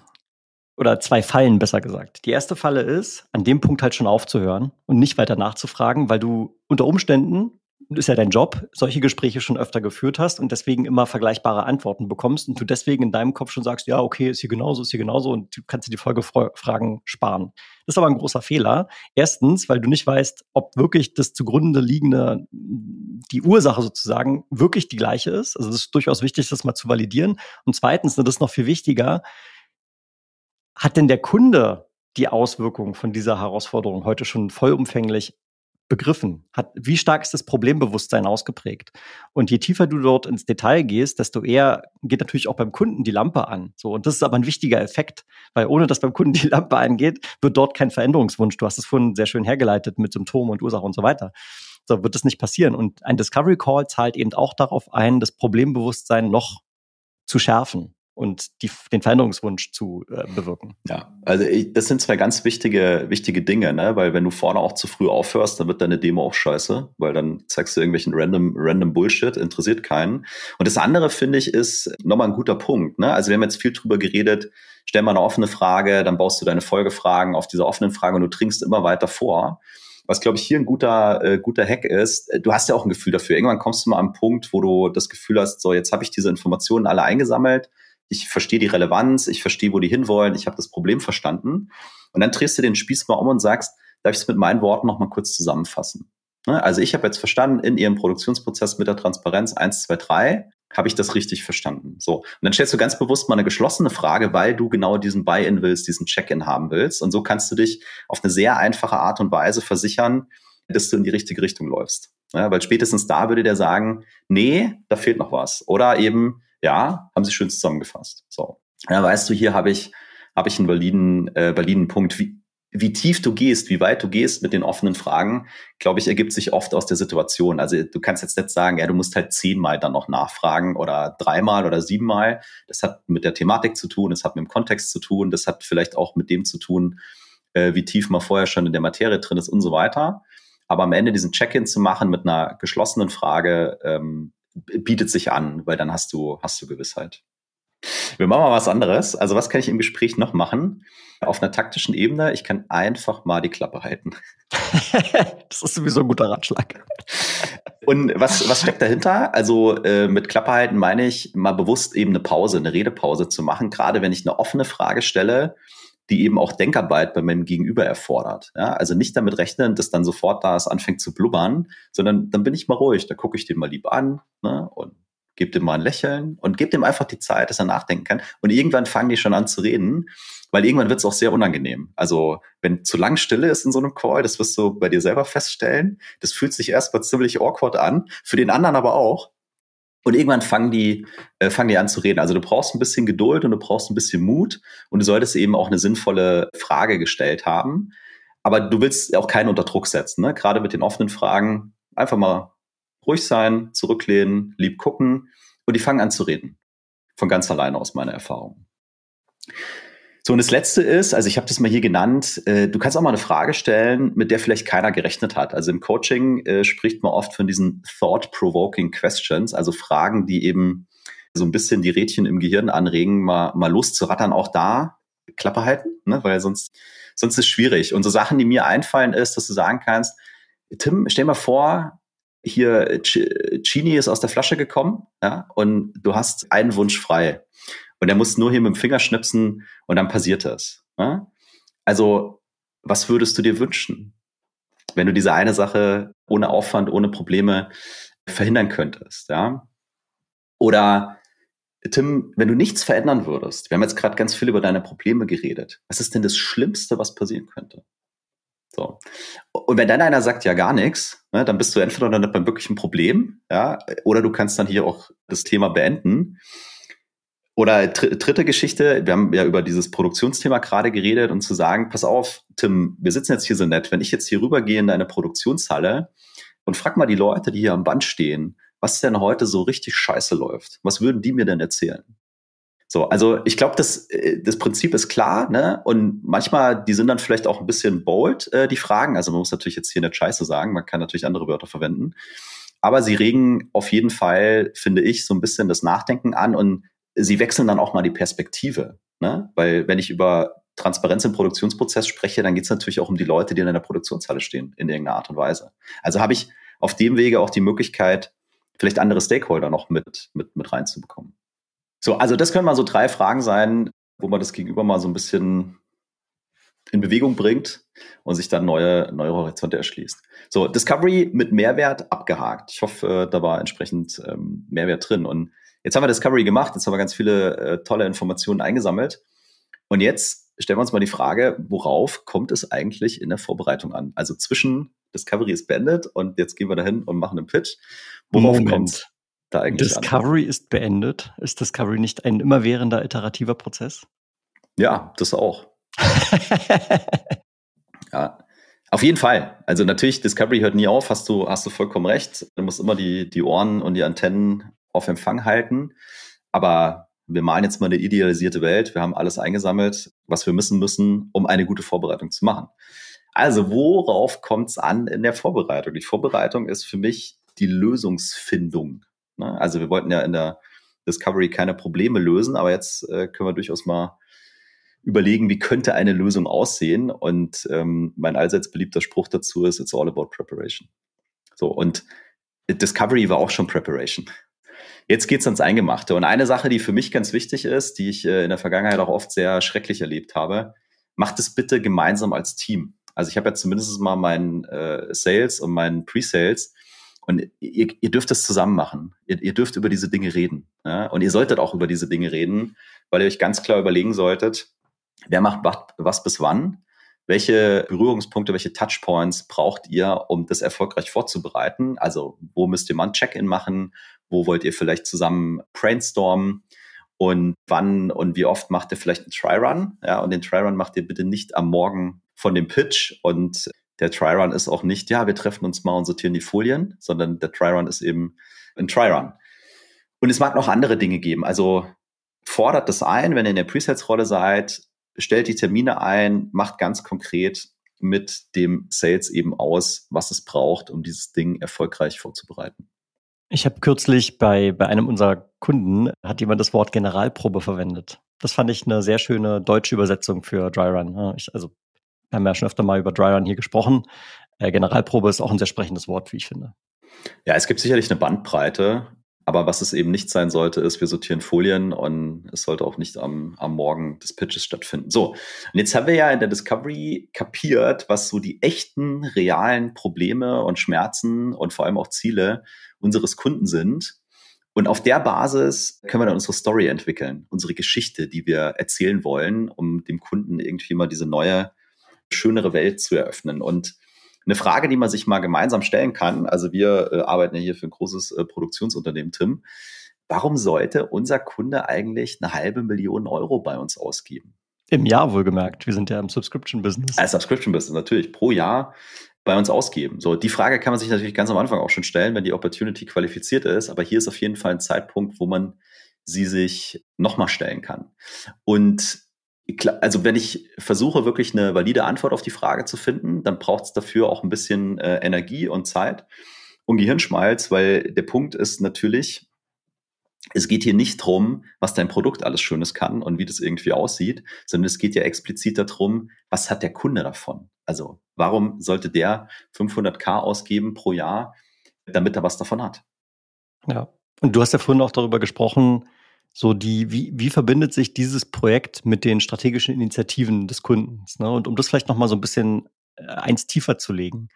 Oder zwei Fallen, besser gesagt. Die erste Falle ist, an dem Punkt halt schon aufzuhören und nicht weiter nachzufragen, weil du unter Umständen ist ja dein Job, solche Gespräche schon öfter geführt hast und deswegen immer vergleichbare Antworten bekommst und du deswegen in deinem Kopf schon sagst, ja, okay, ist hier genauso, ist hier genauso und du kannst dir die Folgefragen sparen. Das ist aber ein großer Fehler. Erstens, weil du nicht weißt, ob wirklich das zugrunde liegende, die Ursache sozusagen wirklich die gleiche ist. Also es ist durchaus wichtig, das mal zu validieren. Und zweitens, und das ist noch viel wichtiger, hat denn der Kunde die Auswirkungen von dieser Herausforderung heute schon vollumfänglich begriffen, hat, wie stark ist das Problembewusstsein ausgeprägt. Und je tiefer du dort ins Detail gehst, desto eher geht natürlich auch beim Kunden die Lampe an. So, und das ist aber ein wichtiger Effekt, weil ohne dass beim Kunden die Lampe angeht, wird dort kein Veränderungswunsch. Du hast es vorhin sehr schön hergeleitet mit Symptomen und Ursache und so weiter. So wird das nicht passieren. Und ein Discovery Call zahlt eben auch darauf ein, das Problembewusstsein noch zu schärfen und die, den Veränderungswunsch zu äh, bewirken. Ja, also ich, das sind zwei ganz wichtige, wichtige Dinge, ne? weil wenn du vorne auch zu früh aufhörst, dann wird deine Demo auch scheiße, weil dann zeigst du irgendwelchen random, random Bullshit, interessiert keinen. Und das andere, finde ich, ist nochmal ein guter Punkt. Ne? Also wir haben jetzt viel drüber geredet, stell mal eine offene Frage, dann baust du deine Folgefragen auf diese offenen Fragen und du trinkst immer weiter vor. Was, glaube ich, hier ein guter, äh, guter Hack ist, du hast ja auch ein Gefühl dafür. Irgendwann kommst du mal an einen Punkt, wo du das Gefühl hast, so jetzt habe ich diese Informationen alle eingesammelt, ich verstehe die Relevanz, ich verstehe, wo die hinwollen, ich habe das Problem verstanden. Und dann drehst du den Spieß mal um und sagst, darf ich es mit meinen Worten noch mal kurz zusammenfassen? Ne? Also ich habe jetzt verstanden, in Ihrem Produktionsprozess mit der Transparenz 1, 2, 3 habe ich das richtig verstanden. So. Und dann stellst du ganz bewusst mal eine geschlossene Frage, weil du genau diesen Buy-in willst, diesen Check-in haben willst. Und so kannst du dich auf eine sehr einfache Art und Weise versichern, dass du in die richtige Richtung läufst. Ja, weil spätestens da würde der sagen, nee, da fehlt noch was. Oder eben, ja, haben sie schön zusammengefasst. So. Ja, weißt du, hier habe ich, habe ich einen validen, äh, validen Punkt. Wie, wie tief du gehst, wie weit du gehst mit den offenen Fragen, glaube ich, ergibt sich oft aus der Situation. Also du kannst jetzt nicht sagen, ja, du musst halt zehnmal dann noch nachfragen oder dreimal oder siebenmal. Das hat mit der Thematik zu tun, das hat mit dem Kontext zu tun, das hat vielleicht auch mit dem zu tun, äh, wie tief man vorher schon in der Materie drin ist und so weiter. Aber am Ende diesen Check-in zu machen mit einer geschlossenen Frage, ähm, bietet sich an, weil dann hast du, hast du Gewissheit. Wir machen mal was anderes. Also was kann ich im Gespräch noch machen? Auf einer taktischen Ebene, ich kann einfach mal die Klappe halten. (laughs) das ist sowieso ein guter Ratschlag. Und was, was steckt dahinter? Also äh, mit Klappe halten meine ich, mal bewusst eben eine Pause, eine Redepause zu machen. Gerade wenn ich eine offene Frage stelle, die eben auch Denkarbeit bei meinem Gegenüber erfordert. Ja, also nicht damit rechnen, dass dann sofort da es anfängt zu blubbern, sondern dann bin ich mal ruhig, da gucke ich den mal lieb an ne, und gebe dem mal ein Lächeln und gebe dem einfach die Zeit, dass er nachdenken kann. Und irgendwann fangen die schon an zu reden, weil irgendwann wird es auch sehr unangenehm. Also wenn zu lang Stille ist in so einem Call, das wirst du bei dir selber feststellen, das fühlt sich erstmal ziemlich awkward an, für den anderen aber auch. Und irgendwann fangen die, äh, fangen die an zu reden. Also du brauchst ein bisschen Geduld und du brauchst ein bisschen Mut und du solltest eben auch eine sinnvolle Frage gestellt haben. Aber du willst auch keinen unter Druck setzen. Ne? Gerade mit den offenen Fragen einfach mal ruhig sein, zurücklehnen, lieb gucken und die fangen an zu reden. Von ganz alleine aus meiner Erfahrung. So, und das Letzte ist, also ich habe das mal hier genannt, äh, du kannst auch mal eine Frage stellen, mit der vielleicht keiner gerechnet hat. Also im Coaching äh, spricht man oft von diesen thought-provoking questions, also Fragen, die eben so ein bisschen die Rädchen im Gehirn anregen, mal, mal loszurattern, auch da Klappe halten, ne? weil sonst, sonst ist es schwierig. Und so Sachen, die mir einfallen, ist, dass du sagen kannst, Tim, stell mal vor, hier Chini ist aus der Flasche gekommen, ja, und du hast einen Wunsch frei. Und er muss nur hier mit dem Finger schnipsen und dann passiert das. Ja? Also, was würdest du dir wünschen, wenn du diese eine Sache ohne Aufwand, ohne Probleme verhindern könntest? Ja? Oder Tim, wenn du nichts verändern würdest, wir haben jetzt gerade ganz viel über deine Probleme geredet. Was ist denn das Schlimmste, was passieren könnte? So. Und wenn dann einer sagt ja gar nichts, ne, dann bist du entweder dann beim wirklichen Problem, ja, oder du kannst dann hier auch das Thema beenden. Oder dritte Geschichte, wir haben ja über dieses Produktionsthema gerade geredet und zu sagen, pass auf, Tim, wir sitzen jetzt hier so nett, wenn ich jetzt hier rübergehe in deine Produktionshalle und frag mal die Leute, die hier am Band stehen, was denn heute so richtig scheiße läuft. Was würden die mir denn erzählen? So, also ich glaube, das, äh, das Prinzip ist klar, ne? Und manchmal, die sind dann vielleicht auch ein bisschen bold, äh, die Fragen. Also man muss natürlich jetzt hier nicht scheiße sagen, man kann natürlich andere Wörter verwenden. Aber sie regen auf jeden Fall, finde ich, so ein bisschen das Nachdenken an und sie wechseln dann auch mal die Perspektive. Ne? Weil wenn ich über Transparenz im Produktionsprozess spreche, dann geht es natürlich auch um die Leute, die in einer Produktionshalle stehen, in irgendeiner Art und Weise. Also habe ich auf dem Wege auch die Möglichkeit, vielleicht andere Stakeholder noch mit, mit, mit reinzubekommen. So, also das können mal so drei Fragen sein, wo man das Gegenüber mal so ein bisschen in Bewegung bringt und sich dann neue, neue Horizonte erschließt. So, Discovery mit Mehrwert abgehakt. Ich hoffe, da war entsprechend ähm, Mehrwert drin. Und Jetzt haben wir Discovery gemacht, jetzt haben wir ganz viele äh, tolle Informationen eingesammelt. Und jetzt stellen wir uns mal die Frage, worauf kommt es eigentlich in der Vorbereitung an? Also zwischen Discovery ist beendet und jetzt gehen wir dahin und machen einen Pitch. Worauf kommt da eigentlich Discovery an? ist beendet. Ist Discovery nicht ein immerwährender iterativer Prozess? Ja, das auch. (laughs) ja, auf jeden Fall. Also natürlich, Discovery hört nie auf, hast du, hast du vollkommen recht. Du musst immer die, die Ohren und die Antennen auf Empfang halten. Aber wir malen jetzt mal eine idealisierte Welt. Wir haben alles eingesammelt, was wir müssen müssen, um eine gute Vorbereitung zu machen. Also worauf kommt es an in der Vorbereitung? Die Vorbereitung ist für mich die Lösungsfindung. Ne? Also wir wollten ja in der Discovery keine Probleme lösen, aber jetzt äh, können wir durchaus mal überlegen, wie könnte eine Lösung aussehen. Und ähm, mein allseits beliebter Spruch dazu ist, it's all about preparation. So, und Discovery war auch schon Preparation. Jetzt geht's ans Eingemachte. Und eine Sache, die für mich ganz wichtig ist, die ich äh, in der Vergangenheit auch oft sehr schrecklich erlebt habe, macht es bitte gemeinsam als Team. Also ich habe ja zumindest mal meinen äh, Sales und meinen Pre-Sales und ihr, ihr dürft es zusammen machen. Ihr, ihr dürft über diese Dinge reden. Ja? Und ihr solltet auch über diese Dinge reden, weil ihr euch ganz klar überlegen solltet, wer macht was bis wann welche Berührungspunkte, welche Touchpoints braucht ihr, um das erfolgreich vorzubereiten? Also wo müsst ihr mal ein Check-in machen? Wo wollt ihr vielleicht zusammen brainstormen? Und wann und wie oft macht ihr vielleicht einen Try-Run? Ja, und den Try-Run macht ihr bitte nicht am Morgen von dem Pitch. Und der Try-Run ist auch nicht, ja, wir treffen uns mal und sortieren die Folien, sondern der Try-Run ist eben ein Try-Run. Und es mag noch andere Dinge geben. Also fordert das ein, wenn ihr in der Presets-Rolle seid, stellt die Termine ein, macht ganz konkret mit dem Sales eben aus, was es braucht, um dieses Ding erfolgreich vorzubereiten. Ich habe kürzlich bei, bei einem unserer Kunden, hat jemand das Wort Generalprobe verwendet. Das fand ich eine sehr schöne deutsche Übersetzung für Dryrun. Ich, also, wir haben ja schon öfter mal über Dryrun hier gesprochen. Äh, Generalprobe ist auch ein sehr sprechendes Wort, wie ich finde. Ja, es gibt sicherlich eine Bandbreite. Aber was es eben nicht sein sollte, ist, wir sortieren Folien und es sollte auch nicht am, am Morgen des Pitches stattfinden. So, und jetzt haben wir ja in der Discovery kapiert, was so die echten, realen Probleme und Schmerzen und vor allem auch Ziele unseres Kunden sind. Und auf der Basis können wir dann unsere Story entwickeln, unsere Geschichte, die wir erzählen wollen, um dem Kunden irgendwie mal diese neue, schönere Welt zu eröffnen. Und Eine Frage, die man sich mal gemeinsam stellen kann, also wir äh, arbeiten ja hier für ein großes äh, Produktionsunternehmen, Tim. Warum sollte unser Kunde eigentlich eine halbe Million Euro bei uns ausgeben? Im Jahr wohlgemerkt. Wir sind ja im Subscription-Business. Als Subscription-Business natürlich. Pro Jahr bei uns ausgeben. So, die Frage kann man sich natürlich ganz am Anfang auch schon stellen, wenn die Opportunity qualifiziert ist. Aber hier ist auf jeden Fall ein Zeitpunkt, wo man sie sich nochmal stellen kann. Und also wenn ich versuche, wirklich eine valide Antwort auf die Frage zu finden, dann braucht es dafür auch ein bisschen äh, Energie und Zeit und Gehirnschmalz, weil der Punkt ist natürlich, es geht hier nicht drum, was dein Produkt alles Schönes kann und wie das irgendwie aussieht, sondern es geht ja explizit darum, was hat der Kunde davon? Also warum sollte der 500k ausgeben pro Jahr, damit er was davon hat? Ja, und du hast ja vorhin auch darüber gesprochen, so die, wie, wie verbindet sich dieses Projekt mit den strategischen Initiativen des Kundens? Ne? Und um das vielleicht nochmal so ein bisschen äh, eins tiefer zu legen.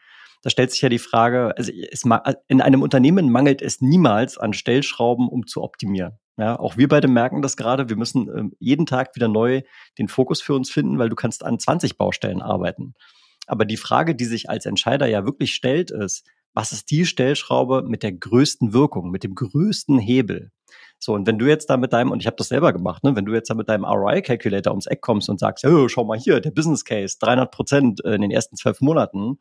Da stellt sich ja die Frage, also es, in einem Unternehmen mangelt es niemals an Stellschrauben, um zu optimieren. Ja, auch wir beide merken das gerade. Wir müssen äh, jeden Tag wieder neu den Fokus für uns finden, weil du kannst an 20 Baustellen arbeiten. Aber die Frage, die sich als Entscheider ja wirklich stellt, ist, was ist die Stellschraube mit der größten Wirkung, mit dem größten Hebel? So, und wenn du jetzt da mit deinem, und ich habe das selber gemacht, ne, wenn du jetzt da mit deinem ROI-Calculator ums Eck kommst und sagst, oh, schau mal hier, der Business Case, 300 Prozent in den ersten zwölf Monaten,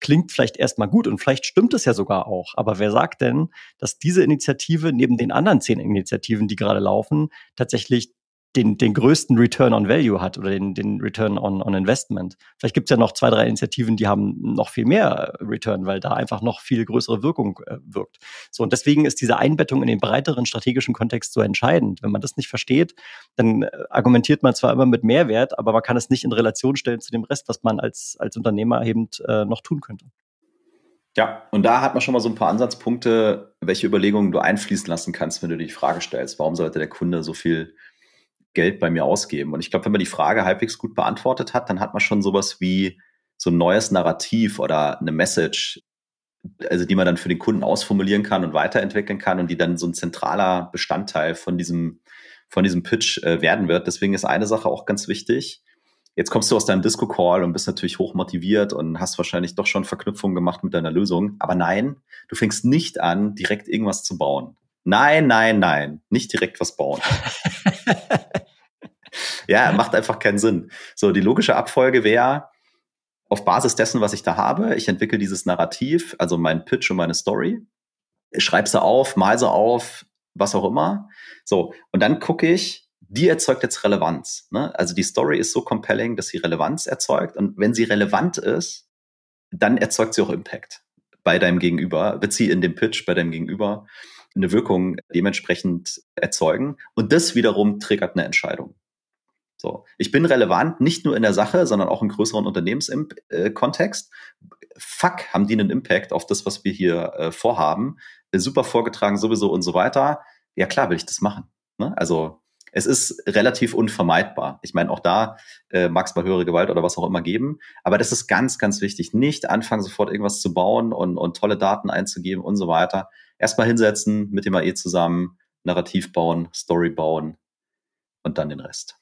klingt vielleicht erstmal gut und vielleicht stimmt es ja sogar auch. Aber wer sagt denn, dass diese Initiative neben den anderen zehn Initiativen, die gerade laufen, tatsächlich den, den größten Return on Value hat oder den, den Return on, on Investment. Vielleicht gibt es ja noch zwei, drei Initiativen, die haben noch viel mehr Return, weil da einfach noch viel größere Wirkung äh, wirkt. So, und deswegen ist diese Einbettung in den breiteren strategischen Kontext so entscheidend. Wenn man das nicht versteht, dann äh, argumentiert man zwar immer mit Mehrwert, aber man kann es nicht in Relation stellen zu dem Rest, was man als, als Unternehmer eben äh, noch tun könnte. Ja, und da hat man schon mal so ein paar Ansatzpunkte, welche Überlegungen du einfließen lassen kannst, wenn du die Frage stellst, warum sollte der Kunde so viel Geld bei mir ausgeben? Und ich glaube, wenn man die Frage halbwegs gut beantwortet hat, dann hat man schon sowas wie so ein neues Narrativ oder eine Message, also die man dann für den Kunden ausformulieren kann und weiterentwickeln kann und die dann so ein zentraler Bestandteil von diesem, von diesem Pitch äh, werden wird. Deswegen ist eine Sache auch ganz wichtig. Jetzt kommst du aus deinem Disco-Call und bist natürlich hoch motiviert und hast wahrscheinlich doch schon Verknüpfungen gemacht mit deiner Lösung. Aber nein, du fängst nicht an, direkt irgendwas zu bauen. Nein, nein, nein, nicht direkt was bauen. (laughs) ja, macht einfach keinen Sinn. So, die logische Abfolge wäre, auf Basis dessen, was ich da habe, ich entwickle dieses Narrativ, also mein Pitch und meine Story, schreibe sie auf, mal sie auf, was auch immer. So, und dann gucke ich, die erzeugt jetzt Relevanz. Ne? Also die Story ist so compelling, dass sie Relevanz erzeugt. Und wenn sie relevant ist, dann erzeugt sie auch Impact bei deinem Gegenüber, wird sie in dem Pitch bei deinem Gegenüber eine Wirkung dementsprechend erzeugen. Und das wiederum triggert eine Entscheidung. So, ich bin relevant nicht nur in der Sache, sondern auch im größeren Unternehmenskontext. Fuck, haben die einen Impact auf das, was wir hier äh, vorhaben? Super vorgetragen sowieso und so weiter. Ja klar, will ich das machen. Ne? Also es ist relativ unvermeidbar. Ich meine, auch da äh, mag es mal höhere Gewalt oder was auch immer geben. Aber das ist ganz, ganz wichtig. Nicht anfangen, sofort irgendwas zu bauen und, und tolle Daten einzugeben und so weiter. Erstmal hinsetzen, mit dem AE zusammen, Narrativ bauen, Story bauen und dann den Rest.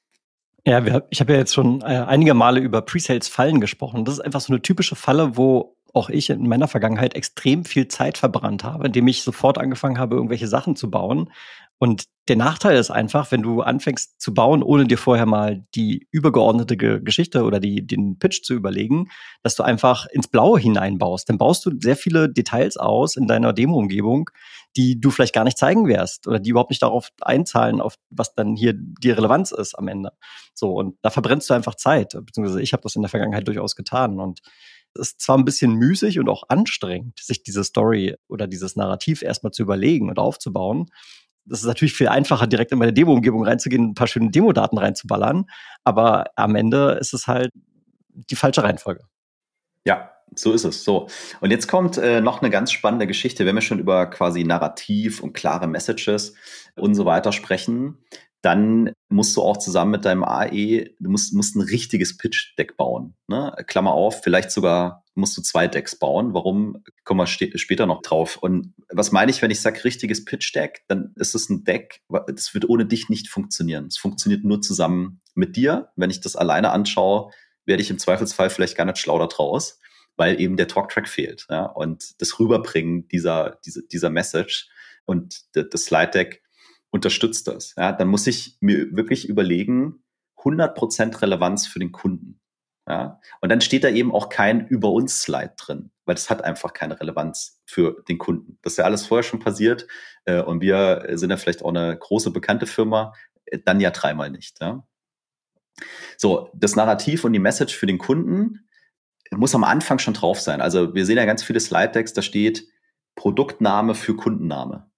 Ja, wir, ich habe ja jetzt schon äh, einige Male über Presales-Fallen gesprochen. Das ist einfach so eine typische Falle, wo auch ich in meiner Vergangenheit extrem viel Zeit verbrannt habe, indem ich sofort angefangen habe, irgendwelche Sachen zu bauen. Und der Nachteil ist einfach, wenn du anfängst zu bauen, ohne dir vorher mal die übergeordnete Geschichte oder die, den Pitch zu überlegen, dass du einfach ins Blaue hineinbaust. Dann baust du sehr viele Details aus in deiner Demo-Umgebung, die du vielleicht gar nicht zeigen wirst oder die überhaupt nicht darauf einzahlen, auf was dann hier die Relevanz ist am Ende. So, und da verbrennst du einfach Zeit, beziehungsweise ich habe das in der Vergangenheit durchaus getan. Und es ist zwar ein bisschen müßig und auch anstrengend, sich diese Story oder dieses Narrativ erstmal zu überlegen und aufzubauen. Das ist natürlich viel einfacher, direkt in meine Demo-Umgebung reinzugehen, ein paar schöne Demo-Daten reinzuballern. Aber am Ende ist es halt die falsche Reihenfolge. Ja, so ist es. So. Und jetzt kommt äh, noch eine ganz spannende Geschichte. Wenn wir schon über quasi Narrativ und klare Messages und so weiter sprechen, dann musst du auch zusammen mit deinem AE, du musst, musst ein richtiges Pitch-Deck bauen. Ne? Klammer auf, vielleicht sogar musst du zwei Decks bauen. Warum? Kommen wir später noch drauf. Und was meine ich, wenn ich sage richtiges Pitch-Deck? Dann ist es ein Deck, das wird ohne dich nicht funktionieren. Es funktioniert nur zusammen mit dir. Wenn ich das alleine anschaue, werde ich im Zweifelsfall vielleicht gar nicht schlau da draus. Weil eben der Talktrack fehlt. Ja? Und das Rüberbringen dieser, dieser, dieser Message und das Slide Deck unterstützt das. Ja? Dann muss ich mir wirklich überlegen, 100% Relevanz für den Kunden. Ja? Und dann steht da eben auch kein Über uns Slide drin, weil das hat einfach keine Relevanz für den Kunden. Das ist ja alles vorher schon passiert äh, und wir sind ja vielleicht auch eine große bekannte Firma, äh, dann ja dreimal nicht. Ja? So, das Narrativ und die Message für den Kunden muss am Anfang schon drauf sein. Also wir sehen ja ganz viele Slide-Decks, da steht Produktname für Kundenname.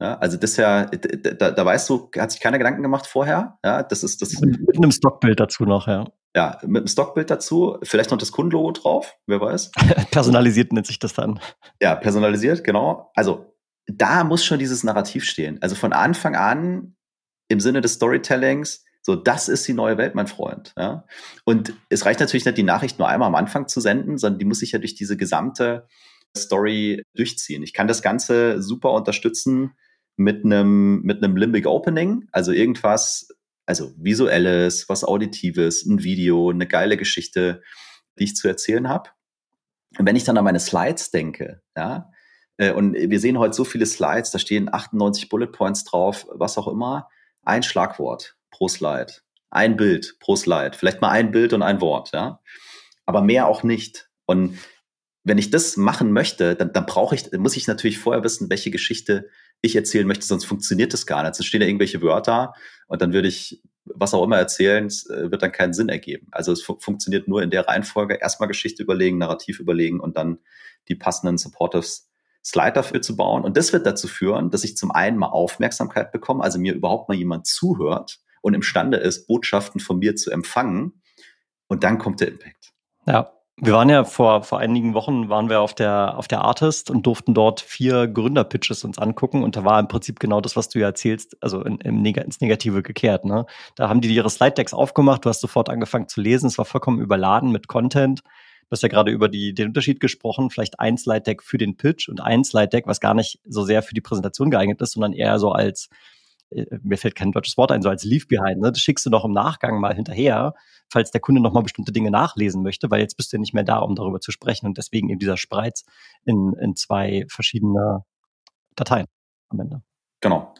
Ja, also das ja, da, da weißt du, hat sich keiner Gedanken gemacht vorher. Ja, das ist das. Mit einem Stockbild dazu noch, ja. Ja, mit einem Stockbild dazu, vielleicht noch das Kundenlogo drauf, wer weiß. (laughs) personalisiert nennt sich das dann. Ja, personalisiert, genau. Also da muss schon dieses Narrativ stehen. Also von Anfang an im Sinne des Storytellings, so, das ist die neue Welt, mein Freund. Ja? Und es reicht natürlich nicht, die Nachricht nur einmal am Anfang zu senden, sondern die muss sich ja durch diese gesamte Story durchziehen. Ich kann das Ganze super unterstützen mit einem, mit einem Limbic Opening, also irgendwas, also visuelles, was auditives, ein Video, eine geile Geschichte, die ich zu erzählen habe. Und wenn ich dann an meine Slides denke, ja, äh, und wir sehen heute so viele Slides, da stehen 98 Bullet Points drauf, was auch immer, ein Schlagwort pro Slide, ein Bild pro Slide, vielleicht mal ein Bild und ein Wort, ja, aber mehr auch nicht. Und wenn ich das machen möchte, dann, dann brauche ich, muss ich natürlich vorher wissen, welche Geschichte ich erzählen möchte, sonst funktioniert das gar nicht. Es stehen da irgendwelche Wörter und dann würde ich was auch immer erzählen, äh, wird dann keinen Sinn ergeben. Also es fu funktioniert nur in der Reihenfolge. Erstmal Geschichte überlegen, Narrativ überlegen und dann die passenden Supportives Slide dafür zu bauen. Und das wird dazu führen, dass ich zum einen mal Aufmerksamkeit bekomme, also mir überhaupt mal jemand zuhört und imstande ist, Botschaften von mir zu empfangen. Und dann kommt der Impact. Ja, wir waren ja vor, vor einigen Wochen waren wir auf der, auf der Artist und durften dort vier Gründerpitches uns angucken und da war im Prinzip genau das, was du ja erzählst, also in, im Neg ins Negative gekehrt. Ne? Da haben die ihre Slide-Decks aufgemacht, du hast sofort angefangen zu lesen, es war vollkommen überladen mit Content. Du hast ja gerade über die, den Unterschied gesprochen, vielleicht ein Slide-Deck für den Pitch und ein Slide-Deck, was gar nicht so sehr für die Präsentation geeignet ist, sondern eher so als mir fällt kein deutsches Wort ein, so als Leave Behind. Ne? Das schickst du noch im Nachgang mal hinterher, falls der Kunde nochmal bestimmte Dinge nachlesen möchte, weil jetzt bist du ja nicht mehr da, um darüber zu sprechen. Und deswegen eben dieser Spreiz in, in zwei verschiedene Dateien am Ende. Genau.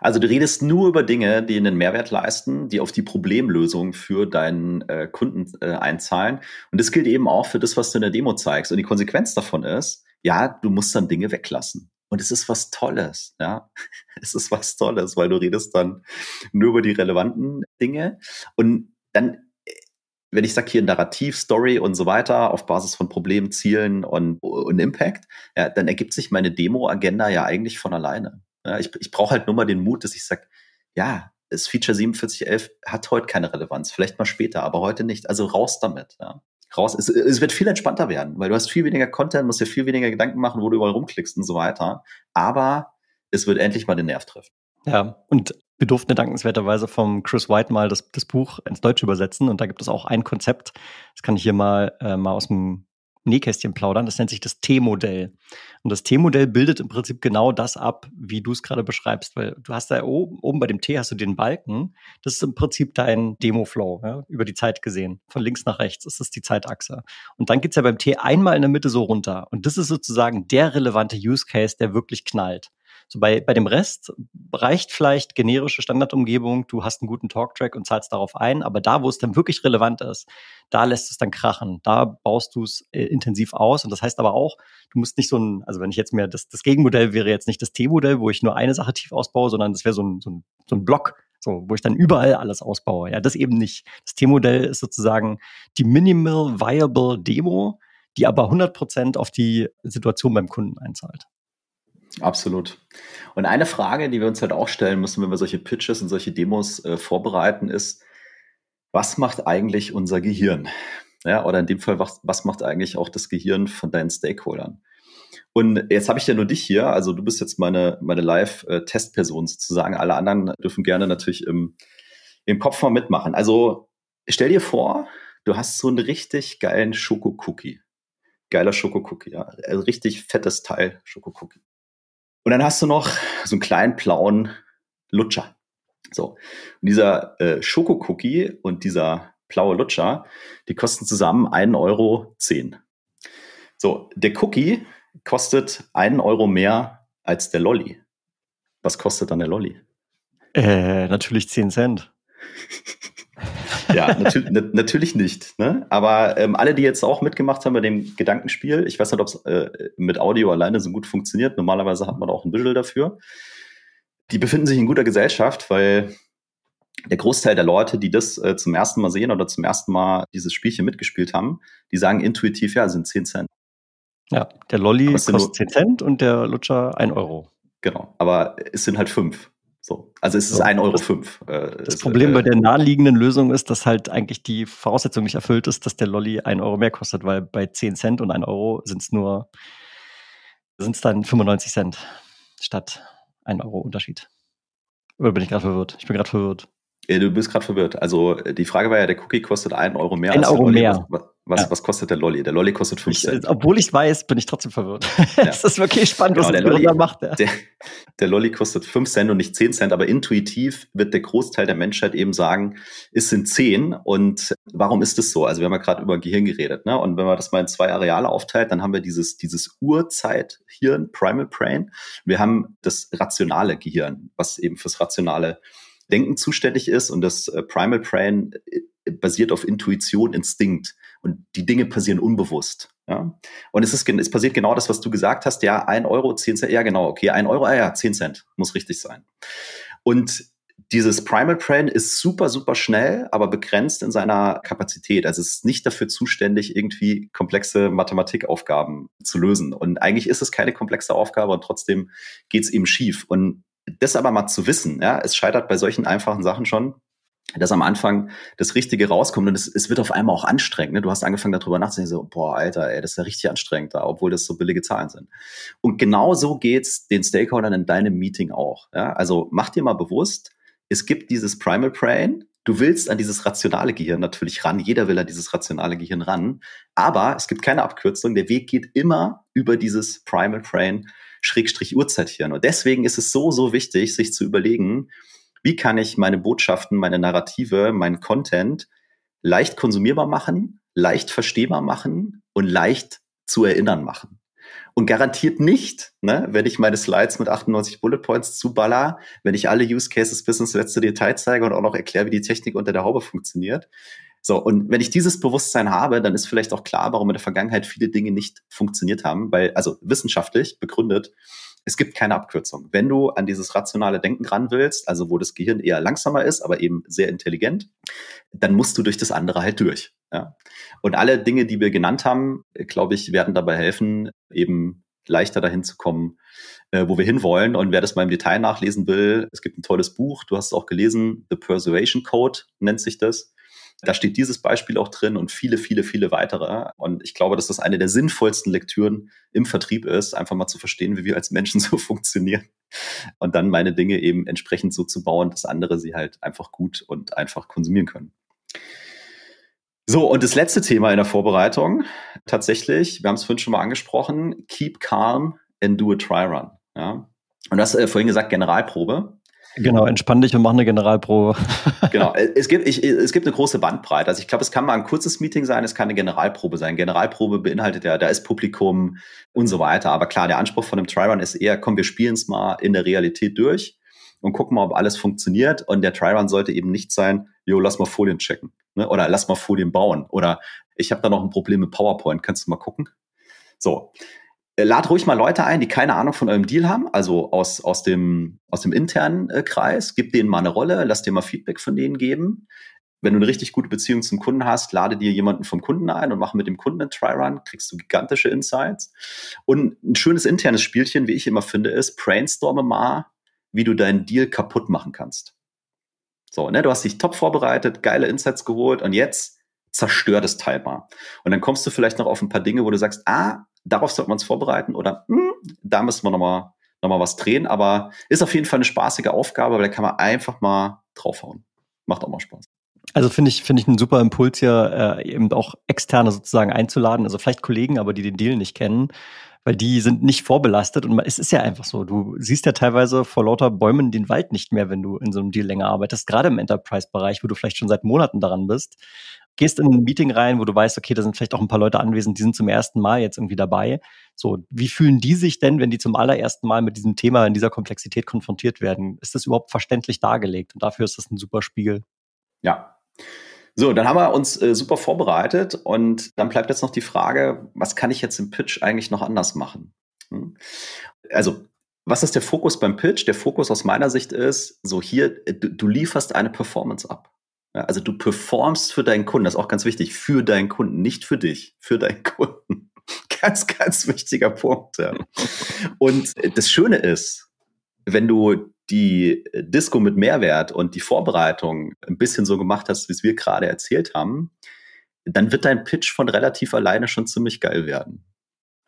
Also du redest nur über Dinge, die einen Mehrwert leisten, die auf die Problemlösung für deinen äh, Kunden äh, einzahlen. Und das gilt eben auch für das, was du in der Demo zeigst. Und die Konsequenz davon ist, ja, du musst dann Dinge weglassen. Und es ist was Tolles, ja. (laughs) Es ist was Tolles, weil du redest dann nur über die relevanten Dinge. Und dann, wenn ich sage hier Narrativ, Story und so weiter, auf Basis von Problemen, Zielen und, und Impact, ja, dann ergibt sich meine Demo-Agenda ja eigentlich von alleine. Ja, ich ich brauche halt nur mal den Mut, dass ich sage, ja, das Feature 4711 hat heute keine Relevanz, vielleicht mal später, aber heute nicht. Also raus damit. Ja raus. Es, es wird viel entspannter werden, weil du hast viel weniger Content, musst dir viel weniger Gedanken machen, wo du überall rumklickst und so weiter. Aber es wird endlich mal den Nerv treffen. Ja, und wir durften dankenswerterweise vom Chris White mal das, das Buch ins Deutsche übersetzen und da gibt es auch ein Konzept, das kann ich hier mal, äh, mal aus dem Nähkästchen plaudern. Das nennt sich das T-Modell. Und das T-Modell bildet im Prinzip genau das ab, wie du es gerade beschreibst, weil du hast da oben, oben bei dem T hast du den Balken. Das ist im Prinzip dein Demo-Flow, ja, über die Zeit gesehen. Von links nach rechts ist das die Zeitachse. Und dann geht's ja beim T einmal in der Mitte so runter. Und das ist sozusagen der relevante Use Case, der wirklich knallt. So bei, bei dem Rest reicht vielleicht generische Standardumgebung, du hast einen guten Talktrack und zahlst darauf ein, aber da, wo es dann wirklich relevant ist, da lässt es dann krachen. Da baust du es äh, intensiv aus. Und das heißt aber auch, du musst nicht so ein, also wenn ich jetzt mir das, das Gegenmodell wäre jetzt nicht das T-Modell, wo ich nur eine Sache tief ausbaue, sondern das wäre so ein, so ein, so ein Block, so, wo ich dann überall alles ausbaue. Ja, das eben nicht. Das T-Modell ist sozusagen die Minimal Viable Demo, die aber 100% auf die Situation beim Kunden einzahlt. Absolut. Und eine Frage, die wir uns halt auch stellen müssen, wenn wir solche Pitches und solche Demos äh, vorbereiten, ist, was macht eigentlich unser Gehirn? Ja, oder in dem Fall, was, was macht eigentlich auch das Gehirn von deinen Stakeholdern? Und jetzt habe ich ja nur dich hier, also du bist jetzt meine, meine Live-Testperson sozusagen. Alle anderen dürfen gerne natürlich im, im Kopf mal mitmachen. Also stell dir vor, du hast so einen richtig geilen Schokocookie. Geiler Schokocookie, ja. Also richtig fettes Teil Schokocookie. Und dann hast du noch so einen kleinen blauen Lutscher. So. Und dieser äh, Schokocookie und dieser blaue Lutscher, die kosten zusammen 1,10 Euro. So, der Cookie kostet einen Euro mehr als der Lolly. Was kostet dann der Lolly? Äh, natürlich 10 Cent. (laughs) ja, natür natürlich nicht. Ne? Aber ähm, alle, die jetzt auch mitgemacht haben bei dem Gedankenspiel, ich weiß nicht, ob es äh, mit Audio alleine so gut funktioniert. Normalerweise hat man auch ein Visual dafür. Die befinden sich in guter Gesellschaft, weil der Großteil der Leute, die das äh, zum ersten Mal sehen oder zum ersten Mal dieses Spielchen mitgespielt haben, die sagen intuitiv, ja, sind 10 Cent. Ja, der Lolly kostet 10 Cent und der Lutscher 1 Euro. Genau, aber es sind halt 5. So. Also es ist so, 1,05 Euro. Fünf. Äh, das Problem äh, bei der naheliegenden Lösung ist, dass halt eigentlich die Voraussetzung nicht erfüllt ist, dass der Lolly 1 Euro mehr kostet, weil bei 10 Cent und 1 Euro sind es nur, sind es dann 95 Cent statt 1 Euro Unterschied. Oder bin ich gerade verwirrt? Ich bin gerade verwirrt. Du bist gerade verwirrt. Also die Frage war ja, der Cookie kostet 1 Euro mehr. Ein Euro mehr. Was, was, ja. was, kostet der Lolly? Der Lolly kostet 5 Cent. Ich, obwohl ich weiß, bin ich trotzdem verwirrt. (laughs) Ja. das ist wirklich spannend, genau, was der Lolly macht. Ja. Der, der Lolly kostet 5 Cent und nicht 10 Cent, aber intuitiv wird der Großteil der Menschheit eben sagen, es sind 10. Und warum ist das so? Also wir haben ja gerade über Gehirn geredet. Ne? Und wenn man das mal in zwei Areale aufteilt, dann haben wir dieses, dieses Urzeit-Hirn, Primal Brain. Wir haben das rationale Gehirn, was eben fürs rationale Denken zuständig ist und das äh, Primal Brain äh, basiert auf Intuition, Instinkt und die Dinge passieren unbewusst. Ja? Und es, ist, es passiert genau das, was du gesagt hast, ja, ein Euro, zehn Cent, ja genau, okay, ein Euro, ah ja, zehn Cent, muss richtig sein. Und dieses Primal Brain ist super, super schnell, aber begrenzt in seiner Kapazität. Also es ist nicht dafür zuständig, irgendwie komplexe Mathematikaufgaben zu lösen. Und eigentlich ist es keine komplexe Aufgabe und trotzdem geht es eben schief. Und das aber mal zu wissen, ja, es scheitert bei solchen einfachen Sachen schon, dass am Anfang das Richtige rauskommt und es, es wird auf einmal auch anstrengend. Ne? Du hast angefangen darüber nachzudenken, so, boah, Alter, ey, das ist ja richtig anstrengend da, obwohl das so billige Zahlen sind. Und genau so geht's den Stakeholdern in deinem Meeting auch. Ja? Also mach dir mal bewusst, es gibt dieses Primal Brain, du willst an dieses rationale Gehirn natürlich ran, jeder will an dieses rationale Gehirn ran, aber es gibt keine Abkürzung, der Weg geht immer über dieses Primal Brain Schrägstrich Uhrzeithirn. Und deswegen ist es so, so wichtig, sich zu überlegen, wie kann ich meine Botschaften, meine Narrative, meinen Content leicht konsumierbar machen, leicht verstehbar machen und leicht zu erinnern machen. Und garantiert nicht, ne, wenn ich meine Slides mit 98 Bullet Points zuballer, wenn ich alle Use Cases bis ins letzte Detail zeige und auch noch erkläre, wie die Technik unter der Haube funktioniert, so, und wenn ich dieses Bewusstsein habe, dann ist vielleicht auch klar, warum in der Vergangenheit viele Dinge nicht funktioniert haben, weil, also wissenschaftlich begründet, es gibt keine Abkürzung. Wenn du an dieses rationale Denken ran willst, also wo das Gehirn eher langsamer ist, aber eben sehr intelligent, dann musst du durch das andere halt durch. Ja? Und alle Dinge, die wir genannt haben, glaube ich, werden dabei helfen, eben leichter dahin zu kommen, äh, wo wir hinwollen. Und wer das mal im Detail nachlesen will, es gibt ein tolles Buch, du hast es auch gelesen, The Persuasion Code nennt sich das. Da steht dieses Beispiel auch drin und viele, viele, viele weitere. Und ich glaube, dass das eine der sinnvollsten Lektüren im Vertrieb ist, einfach mal zu verstehen, wie wir als Menschen (laughs) so funktionieren. Und dann meine Dinge eben entsprechend so zu bauen, dass andere sie halt einfach gut und einfach konsumieren können. So, und das letzte Thema in der Vorbereitung, tatsächlich, wir haben es vorhin schon mal angesprochen, keep calm and do a try run. Ja? Und du hast äh, vorhin gesagt, Generalprobe. Genau, entspann dich und mach eine Generalprobe. (laughs) genau, es gibt, ich, es gibt eine große Bandbreite. Also ich glaube, es kann mal ein kurzes Meeting sein, es kann eine Generalprobe sein. Generalprobe beinhaltet ja, da ist Publikum und so weiter. Aber klar, der Anspruch von einem Tryrun ist eher, komm, wir spielen es mal in der Realität durch und gucken mal, ob alles funktioniert. Und der Tryrun sollte eben nicht sein, jo, lass mal Folien checken. Ne? Oder lass mal Folien bauen. Oder ich habe da noch ein Problem mit PowerPoint, kannst du mal gucken? So, äh, lad ruhig mal Leute ein, die keine Ahnung von eurem Deal haben, also aus, aus, dem, aus dem internen äh, Kreis. Gib denen mal eine Rolle, lass dir mal Feedback von denen geben. Wenn du eine richtig gute Beziehung zum Kunden hast, lade dir jemanden vom Kunden ein und mach mit dem Kunden einen Try-Run, kriegst du gigantische Insights. Und ein schönes internes Spielchen, wie ich immer finde, ist, brainstorme mal, wie du deinen Deal kaputt machen kannst. So, ne, du hast dich top vorbereitet, geile Insights geholt und jetzt zerstör das Teil mal. Und dann kommst du vielleicht noch auf ein paar Dinge, wo du sagst, ah, darauf sollten wir uns vorbereiten oder hm, da müssen wir nochmal noch mal was drehen. Aber ist auf jeden Fall eine spaßige Aufgabe, weil da kann man einfach mal draufhauen. Macht auch mal Spaß. Also finde ich, finde ich einen super Impuls hier, äh, eben auch Externe sozusagen einzuladen, also vielleicht Kollegen, aber die den Deal nicht kennen, weil die sind nicht vorbelastet und es ist ja einfach so. Du siehst ja teilweise vor lauter Bäumen den Wald nicht mehr, wenn du in so einem Deal länger arbeitest, gerade im Enterprise-Bereich, wo du vielleicht schon seit Monaten daran bist. Gehst in ein Meeting rein, wo du weißt, okay, da sind vielleicht auch ein paar Leute anwesend, die sind zum ersten Mal jetzt irgendwie dabei. So, wie fühlen die sich denn, wenn die zum allerersten Mal mit diesem Thema in dieser Komplexität konfrontiert werden? Ist das überhaupt verständlich dargelegt? Und dafür ist das ein super Spiegel. Ja. So, dann haben wir uns äh, super vorbereitet und dann bleibt jetzt noch die Frage, was kann ich jetzt im Pitch eigentlich noch anders machen? Hm? Also, was ist der Fokus beim Pitch? Der Fokus aus meiner Sicht ist, so hier, du, du lieferst eine Performance ab. Also du performst für deinen Kunden, das ist auch ganz wichtig, für deinen Kunden, nicht für dich, für deinen Kunden. (laughs) ganz, ganz wichtiger Punkt. Ja. Und das Schöne ist, wenn du die Disco mit Mehrwert und die Vorbereitung ein bisschen so gemacht hast, wie es wir gerade erzählt haben, dann wird dein Pitch von relativ alleine schon ziemlich geil werden.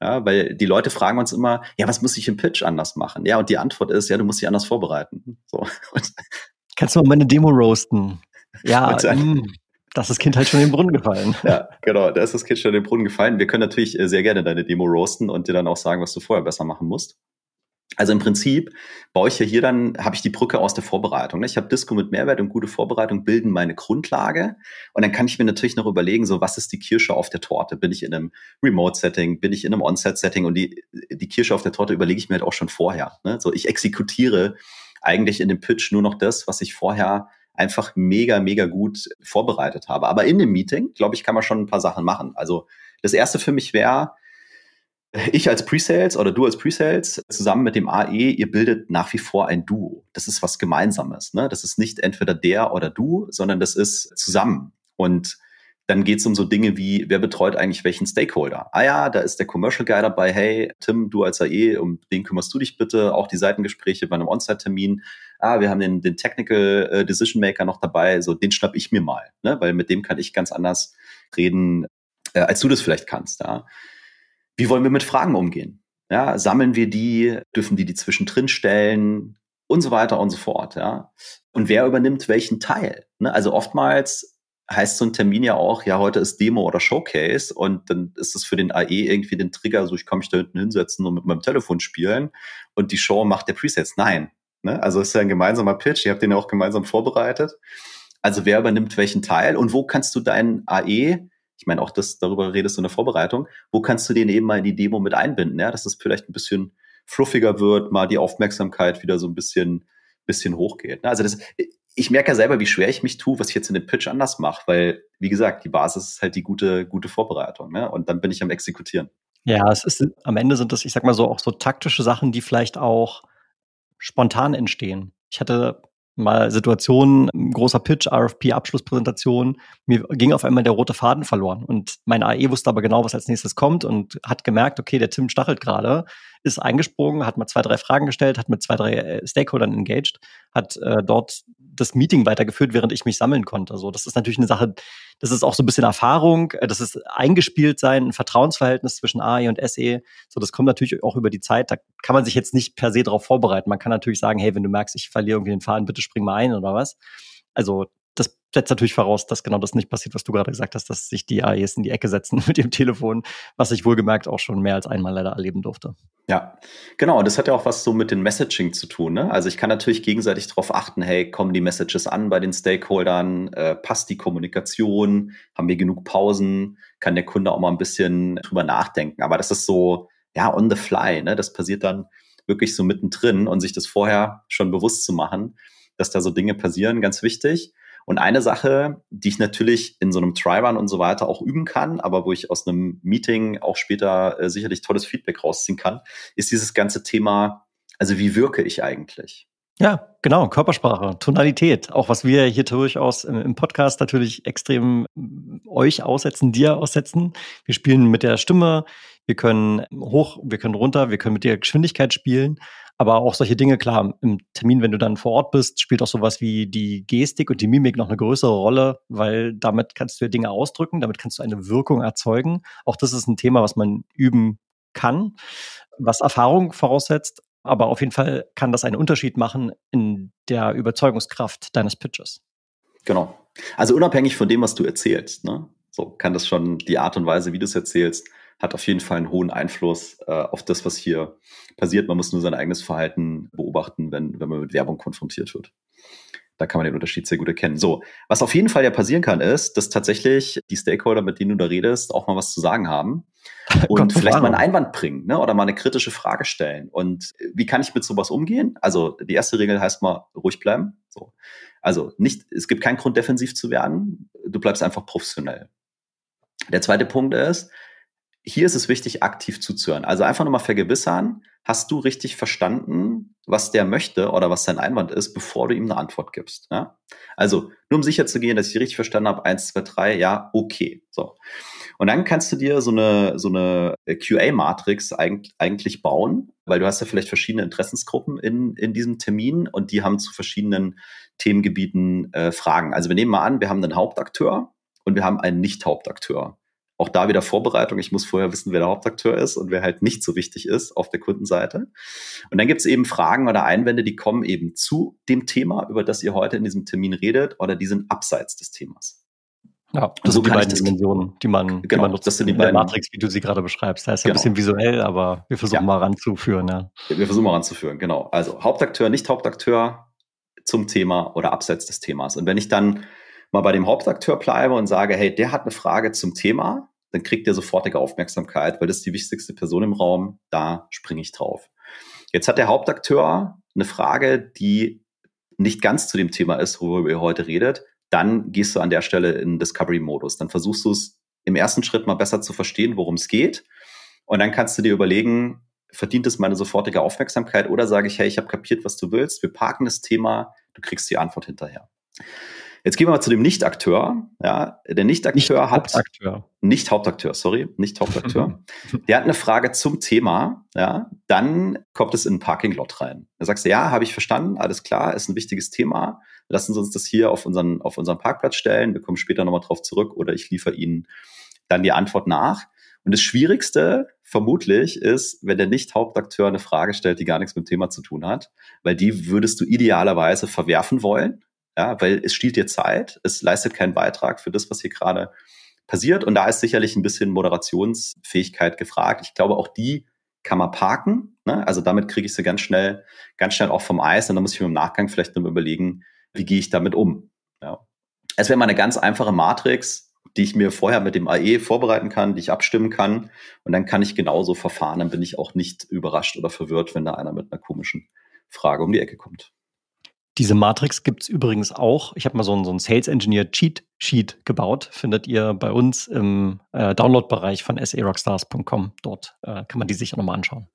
Ja, weil die Leute fragen uns immer, ja, was muss ich im Pitch anders machen? Ja, und die Antwort ist, ja, du musst dich anders vorbereiten. So. (laughs) Kannst du mal meine Demo roasten? Ja, (laughs) mm, das ist Kind halt schon in den Brunnen gefallen. (laughs) Ja, genau, da ist das Kind schon in den Brunnen gefallen. Wir können natürlich äh, sehr gerne deine Demo roasten und dir dann auch sagen, was du vorher besser machen musst. Also im Prinzip baue ich ja hier dann, habe ich die Brücke aus der Vorbereitung. Ne? Ich habe Disco mit Mehrwert und gute Vorbereitung bilden meine Grundlage. Und dann kann ich mir natürlich noch überlegen, so was ist die Kirsche auf der Torte? Bin ich in einem Remote-Setting? Bin ich in einem On-Set-Setting? Und die, die Kirsche auf der Torte überlege ich mir halt auch schon vorher. Ne? So ich exekutiere eigentlich in dem Pitch nur noch das, was ich vorher einfach mega, mega gut vorbereitet habe. Aber in dem Meeting, glaube ich, kann man schon ein paar Sachen machen. Also das erste für mich wäre, ich als Presales oder du als Presales zusammen mit dem AE, ihr bildet nach wie vor ein Duo. Das ist was Gemeinsames. Ne? Das ist nicht entweder der oder du, sondern das ist zusammen. Und dann geht es um so Dinge wie, wer betreut eigentlich welchen Stakeholder? Ah ja, da ist der Commercial Guy dabei. Hey, Tim, du als AE, um den kümmerst du dich bitte. Auch die Seitengespräche bei einem On-Site-Termin. Ah, wir haben den, den Technical äh, Decision Maker noch dabei. So, den schnapp ich mir mal, ne? weil mit dem kann ich ganz anders reden, äh, als du das vielleicht kannst. Ja? Wie wollen wir mit Fragen umgehen? Ja, sammeln wir die? Dürfen die die zwischendrin stellen? Und so weiter und so fort. Ja. Und wer übernimmt welchen Teil? Ne? Also oftmals heißt so ein Termin ja auch, ja, heute ist Demo oder Showcase und dann ist es für den AE irgendwie den Trigger, so ich kann mich da hinten hinsetzen und mit meinem Telefon spielen und die Show macht der Presets. Nein. Ne? Also es ist ja ein gemeinsamer Pitch, ihr habt den ja auch gemeinsam vorbereitet. Also wer übernimmt welchen Teil und wo kannst du deinen AE ich meine, auch das, darüber redest du in der Vorbereitung, wo kannst du den eben mal in die Demo mit einbinden, ja, dass es vielleicht ein bisschen fluffiger wird, mal die Aufmerksamkeit wieder so ein bisschen, bisschen hochgeht. Ne? Also das, ich merke ja selber, wie schwer ich mich tue, was ich jetzt in dem Pitch anders mache, weil, wie gesagt, die Basis ist halt die gute, gute Vorbereitung, ne? Und dann bin ich am Exekutieren. Ja, es ist, am Ende sind das, ich sag mal so, auch so taktische Sachen, die vielleicht auch spontan entstehen. Ich hatte mal Situationen, großer Pitch, RFP, Abschlusspräsentation, mir ging auf einmal der rote Faden verloren. Und mein AE wusste aber genau, was als nächstes kommt und hat gemerkt, okay, der Tim stachelt gerade, ist eingesprungen, hat mal zwei, drei Fragen gestellt, hat mit zwei, drei äh, Stakeholdern engaged, hat äh, dort das Meeting weitergeführt, während ich mich sammeln konnte. So, das ist natürlich eine Sache, das ist auch so ein bisschen Erfahrung, äh, das ist eingespielt sein, ein Vertrauensverhältnis zwischen AE und SE. So, das kommt natürlich auch über die Zeit. Da kann man sich jetzt nicht per se darauf vorbereiten. Man kann natürlich sagen, hey, wenn du merkst, ich verliere irgendwie den Faden, bitte spring mal ein oder was. Also das setzt natürlich voraus, dass genau das nicht passiert, was du gerade gesagt hast, dass sich die AEs in die Ecke setzen (laughs) mit dem Telefon, was ich wohlgemerkt auch schon mehr als einmal leider erleben durfte. Ja, genau. Und das hat ja auch was so mit dem Messaging zu tun. Ne? Also ich kann natürlich gegenseitig darauf achten, hey, kommen die Messages an bei den Stakeholdern, äh, passt die Kommunikation, haben wir genug Pausen, kann der Kunde auch mal ein bisschen drüber nachdenken. Aber das ist so, ja, on the fly. Ne? Das passiert dann wirklich so mittendrin und sich das vorher schon bewusst zu machen, dass da so Dinge passieren, ganz wichtig. Und eine Sache, die ich natürlich in so einem Try-Run und so weiter auch üben kann, aber wo ich aus einem Meeting auch später äh, sicherlich tolles Feedback rausziehen kann, ist dieses ganze Thema, also wie wirke ich eigentlich? Ja, genau, Körpersprache, Tonalität, auch was wir hier durchaus im Podcast natürlich extrem euch aussetzen, dir aussetzen. Wir spielen mit der Stimme, wir können hoch, wir können runter, wir können mit der Geschwindigkeit spielen. Aber auch solche Dinge, klar, im Termin, wenn du dann vor Ort bist, spielt auch sowas wie die Gestik und die Mimik noch eine größere Rolle, weil damit kannst du ja Dinge ausdrücken, damit kannst du eine Wirkung erzeugen. Auch das ist ein Thema, was man üben kann, was Erfahrung voraussetzt. Aber auf jeden Fall kann das einen Unterschied machen in der Überzeugungskraft deines Pitches. Genau. Also unabhängig von dem, was du erzählst, ne? So kann das schon die Art und Weise, wie du es erzählst, hat auf jeden Fall einen hohen Einfluss äh, auf das, was hier passiert. Man muss nur sein eigenes Verhalten beobachten, wenn, wenn man mit Werbung konfrontiert wird. Da kann man den Unterschied sehr gut erkennen. So, was auf jeden Fall ja passieren kann, ist, dass tatsächlich die Stakeholder, mit denen du da redest, auch mal was zu sagen haben (laughs) und Gott, vielleicht mal einen Einwand bringen ne? oder mal eine kritische Frage stellen. Und wie kann ich mit sowas umgehen? Also die erste Regel heißt mal ruhig bleiben. So. Also nicht, es gibt keinen Grund, defensiv zu werden. Du bleibst einfach professionell. Der zweite Punkt ist, hier ist es wichtig, aktiv zuzuhören. Also einfach nochmal vergewissern, hast du richtig verstanden, was der möchte oder was sein Einwand ist, bevor du ihm eine Antwort gibst. Ja? Also nur um sicher zu gehen, dass ich richtig verstanden habe, eins, zwei, drei, ja, okay. So. Und dann kannst du dir so eine, so eine QA-Matrix eigentlich bauen, weil du hast ja vielleicht verschiedene Interessensgruppen in, in diesem Termin und die haben zu verschiedenen Themengebieten äh, Fragen. Also wir nehmen mal an, wir haben einen Hauptakteur und wir haben einen Nicht-Hauptakteur. Auch da wieder Vorbereitung. Ich muss vorher wissen, wer der Hauptakteur ist und wer halt nicht so wichtig ist auf der Kundenseite. Und dann gibt es eben Fragen oder Einwände, die kommen eben zu dem Thema, über das ihr heute in diesem Termin redet, oder die sind abseits des Themas. Ja, das so sind die beiden Dimensionen, die man, genau, die man nutzt das sind die in beiden. Matrix, wie du sie gerade beschreibst. Da ist ja Genau. ein bisschen visuell, aber wir versuchen Ja. mal ranzuführen. Ja. Wir versuchen mal ranzuführen, genau. Also Hauptakteur, nicht Hauptakteur zum Thema oder abseits des Themas. Und wenn ich dann mal bei dem Hauptakteur bleibe und sage, hey, der hat eine Frage zum Thema, dann kriegt der sofortige Aufmerksamkeit, weil das ist die wichtigste Person im Raum, da springe ich drauf. Jetzt hat der Hauptakteur eine Frage, die nicht ganz zu dem Thema ist, worüber ihr heute redet, dann gehst du an der Stelle in Discovery-Modus. Dann versuchst du es im ersten Schritt mal besser zu verstehen, worum es geht. Und dann kannst du dir überlegen, verdient es meine sofortige Aufmerksamkeit oder sage ich, hey, ich habe kapiert, was du willst, wir parken das Thema, du kriegst die Antwort hinterher. Jetzt gehen wir mal zu dem Nicht-Akteur. Ja, der Nicht-Akteur hat Hauptakteur. nicht Hauptakteur, sorry, nicht Hauptakteur. (laughs) Der hat eine Frage zum Thema, ja, dann kommt es in ein Parking-Lot rein. Da sagst du, ja, habe ich verstanden, alles klar, ist ein wichtiges Thema. Lassen Sie uns das hier auf unseren, auf unseren Parkplatz stellen. Wir kommen später nochmal drauf zurück oder ich liefere Ihnen dann die Antwort nach. Und das Schwierigste vermutlich ist, wenn der Nicht-Hauptakteur eine Frage stellt, die gar nichts mit dem Thema zu tun hat, weil die würdest du idealerweise verwerfen wollen, ja, weil es stiehlt dir Zeit, es leistet keinen Beitrag für das, was hier gerade passiert. Und da ist sicherlich ein bisschen Moderationsfähigkeit gefragt. Ich glaube, auch die kann man parken. Ne? Also damit kriege ich sie ganz schnell, ganz schnell auch vom Eis. Und dann muss ich mir im Nachgang vielleicht mal überlegen, wie gehe ich damit um. Ja. Es wäre mal eine ganz einfache Matrix, die ich mir vorher mit dem AE vorbereiten kann, die ich abstimmen kann. Und dann kann ich genauso verfahren. Dann bin ich auch nicht überrascht oder verwirrt, wenn da einer mit einer komischen Frage um die Ecke kommt. Diese Matrix gibt's übrigens auch. Ich habe mal so ein, so ein Sales Engineer Cheat Sheet gebaut. Findet ihr bei uns im äh, Download-Bereich von sarockstars.com. Dort äh, kann man die sich auch nochmal anschauen.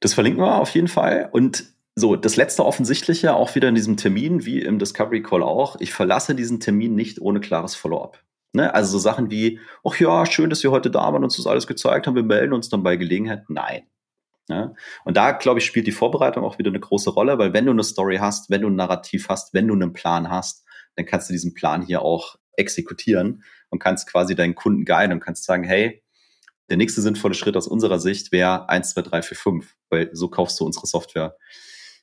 Das verlinken wir auf jeden Fall. Und so, das letzte Offensichtliche, auch wieder in diesem Termin, wie im Discovery Call auch, ich verlasse diesen Termin nicht ohne klares Follow-up. Ne? Also so Sachen wie, ach ja, schön, dass Sie heute da waren und uns das alles gezeigt haben, wir melden uns dann bei Gelegenheit. Nein. Ja? Und da, glaube ich, spielt die Vorbereitung auch wieder eine große Rolle, weil wenn du eine Story hast, wenn du ein Narrativ hast, wenn du einen Plan hast, dann kannst du diesen Plan hier auch exekutieren und kannst quasi deinen Kunden guiden und kannst sagen, hey, der nächste sinnvolle Schritt aus unserer Sicht wäre 1, 2, 3, 4, 5, weil so kaufst du unsere Software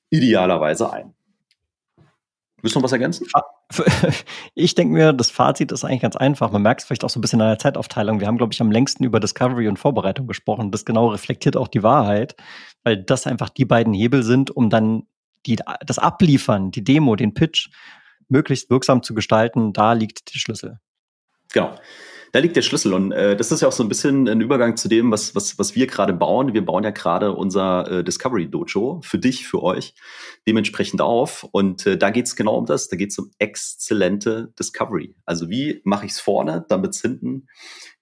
idealerweise ein. Willst du noch was ergänzen? (laughs) Ich denke mir, das Fazit ist eigentlich ganz einfach. Man merkt es vielleicht auch so ein bisschen an der Zeitaufteilung. Wir haben, glaube ich, am längsten über Discovery und Vorbereitung gesprochen. Das genau reflektiert auch die Wahrheit, weil das einfach die beiden Hebel sind, um dann die, das Abliefern, die Demo, den Pitch möglichst wirksam zu gestalten. Da liegt der Schlüssel. Genau. Da liegt der Schlüssel und äh, das ist ja auch so ein bisschen ein Übergang zu dem, was, was, was wir gerade bauen. Wir bauen ja gerade unser äh, Discovery Dojo für dich, für euch dementsprechend auf und äh, da geht es genau um das. Da geht es um exzellente Discovery. Also wie mache ich es vorne, damit es hinten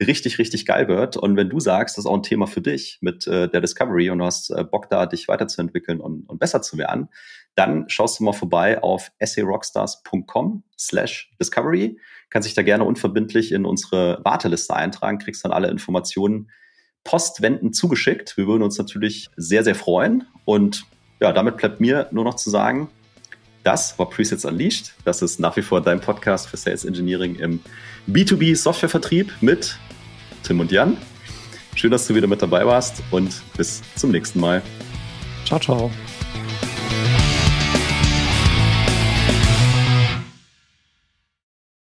richtig, richtig geil wird. Und wenn du sagst, das ist auch ein Thema für dich mit äh, der Discovery und du hast äh, Bock da, dich weiterzuentwickeln und, und besser zu werden, dann schaust du mal vorbei auf sarockstars.com slash discovery kannst dich da gerne unverbindlich in unsere Warteliste eintragen, kriegst dann alle Informationen postwendend zugeschickt. Wir würden uns natürlich sehr, sehr freuen. Und ja, damit bleibt mir nur noch zu sagen, das war Presets Unleashed. Das ist nach wie vor dein Podcast für Sales Engineering im B2B Softwarevertrieb mit Tim und Jan. Schön, dass du wieder mit dabei warst und bis zum nächsten Mal. Ciao, ciao.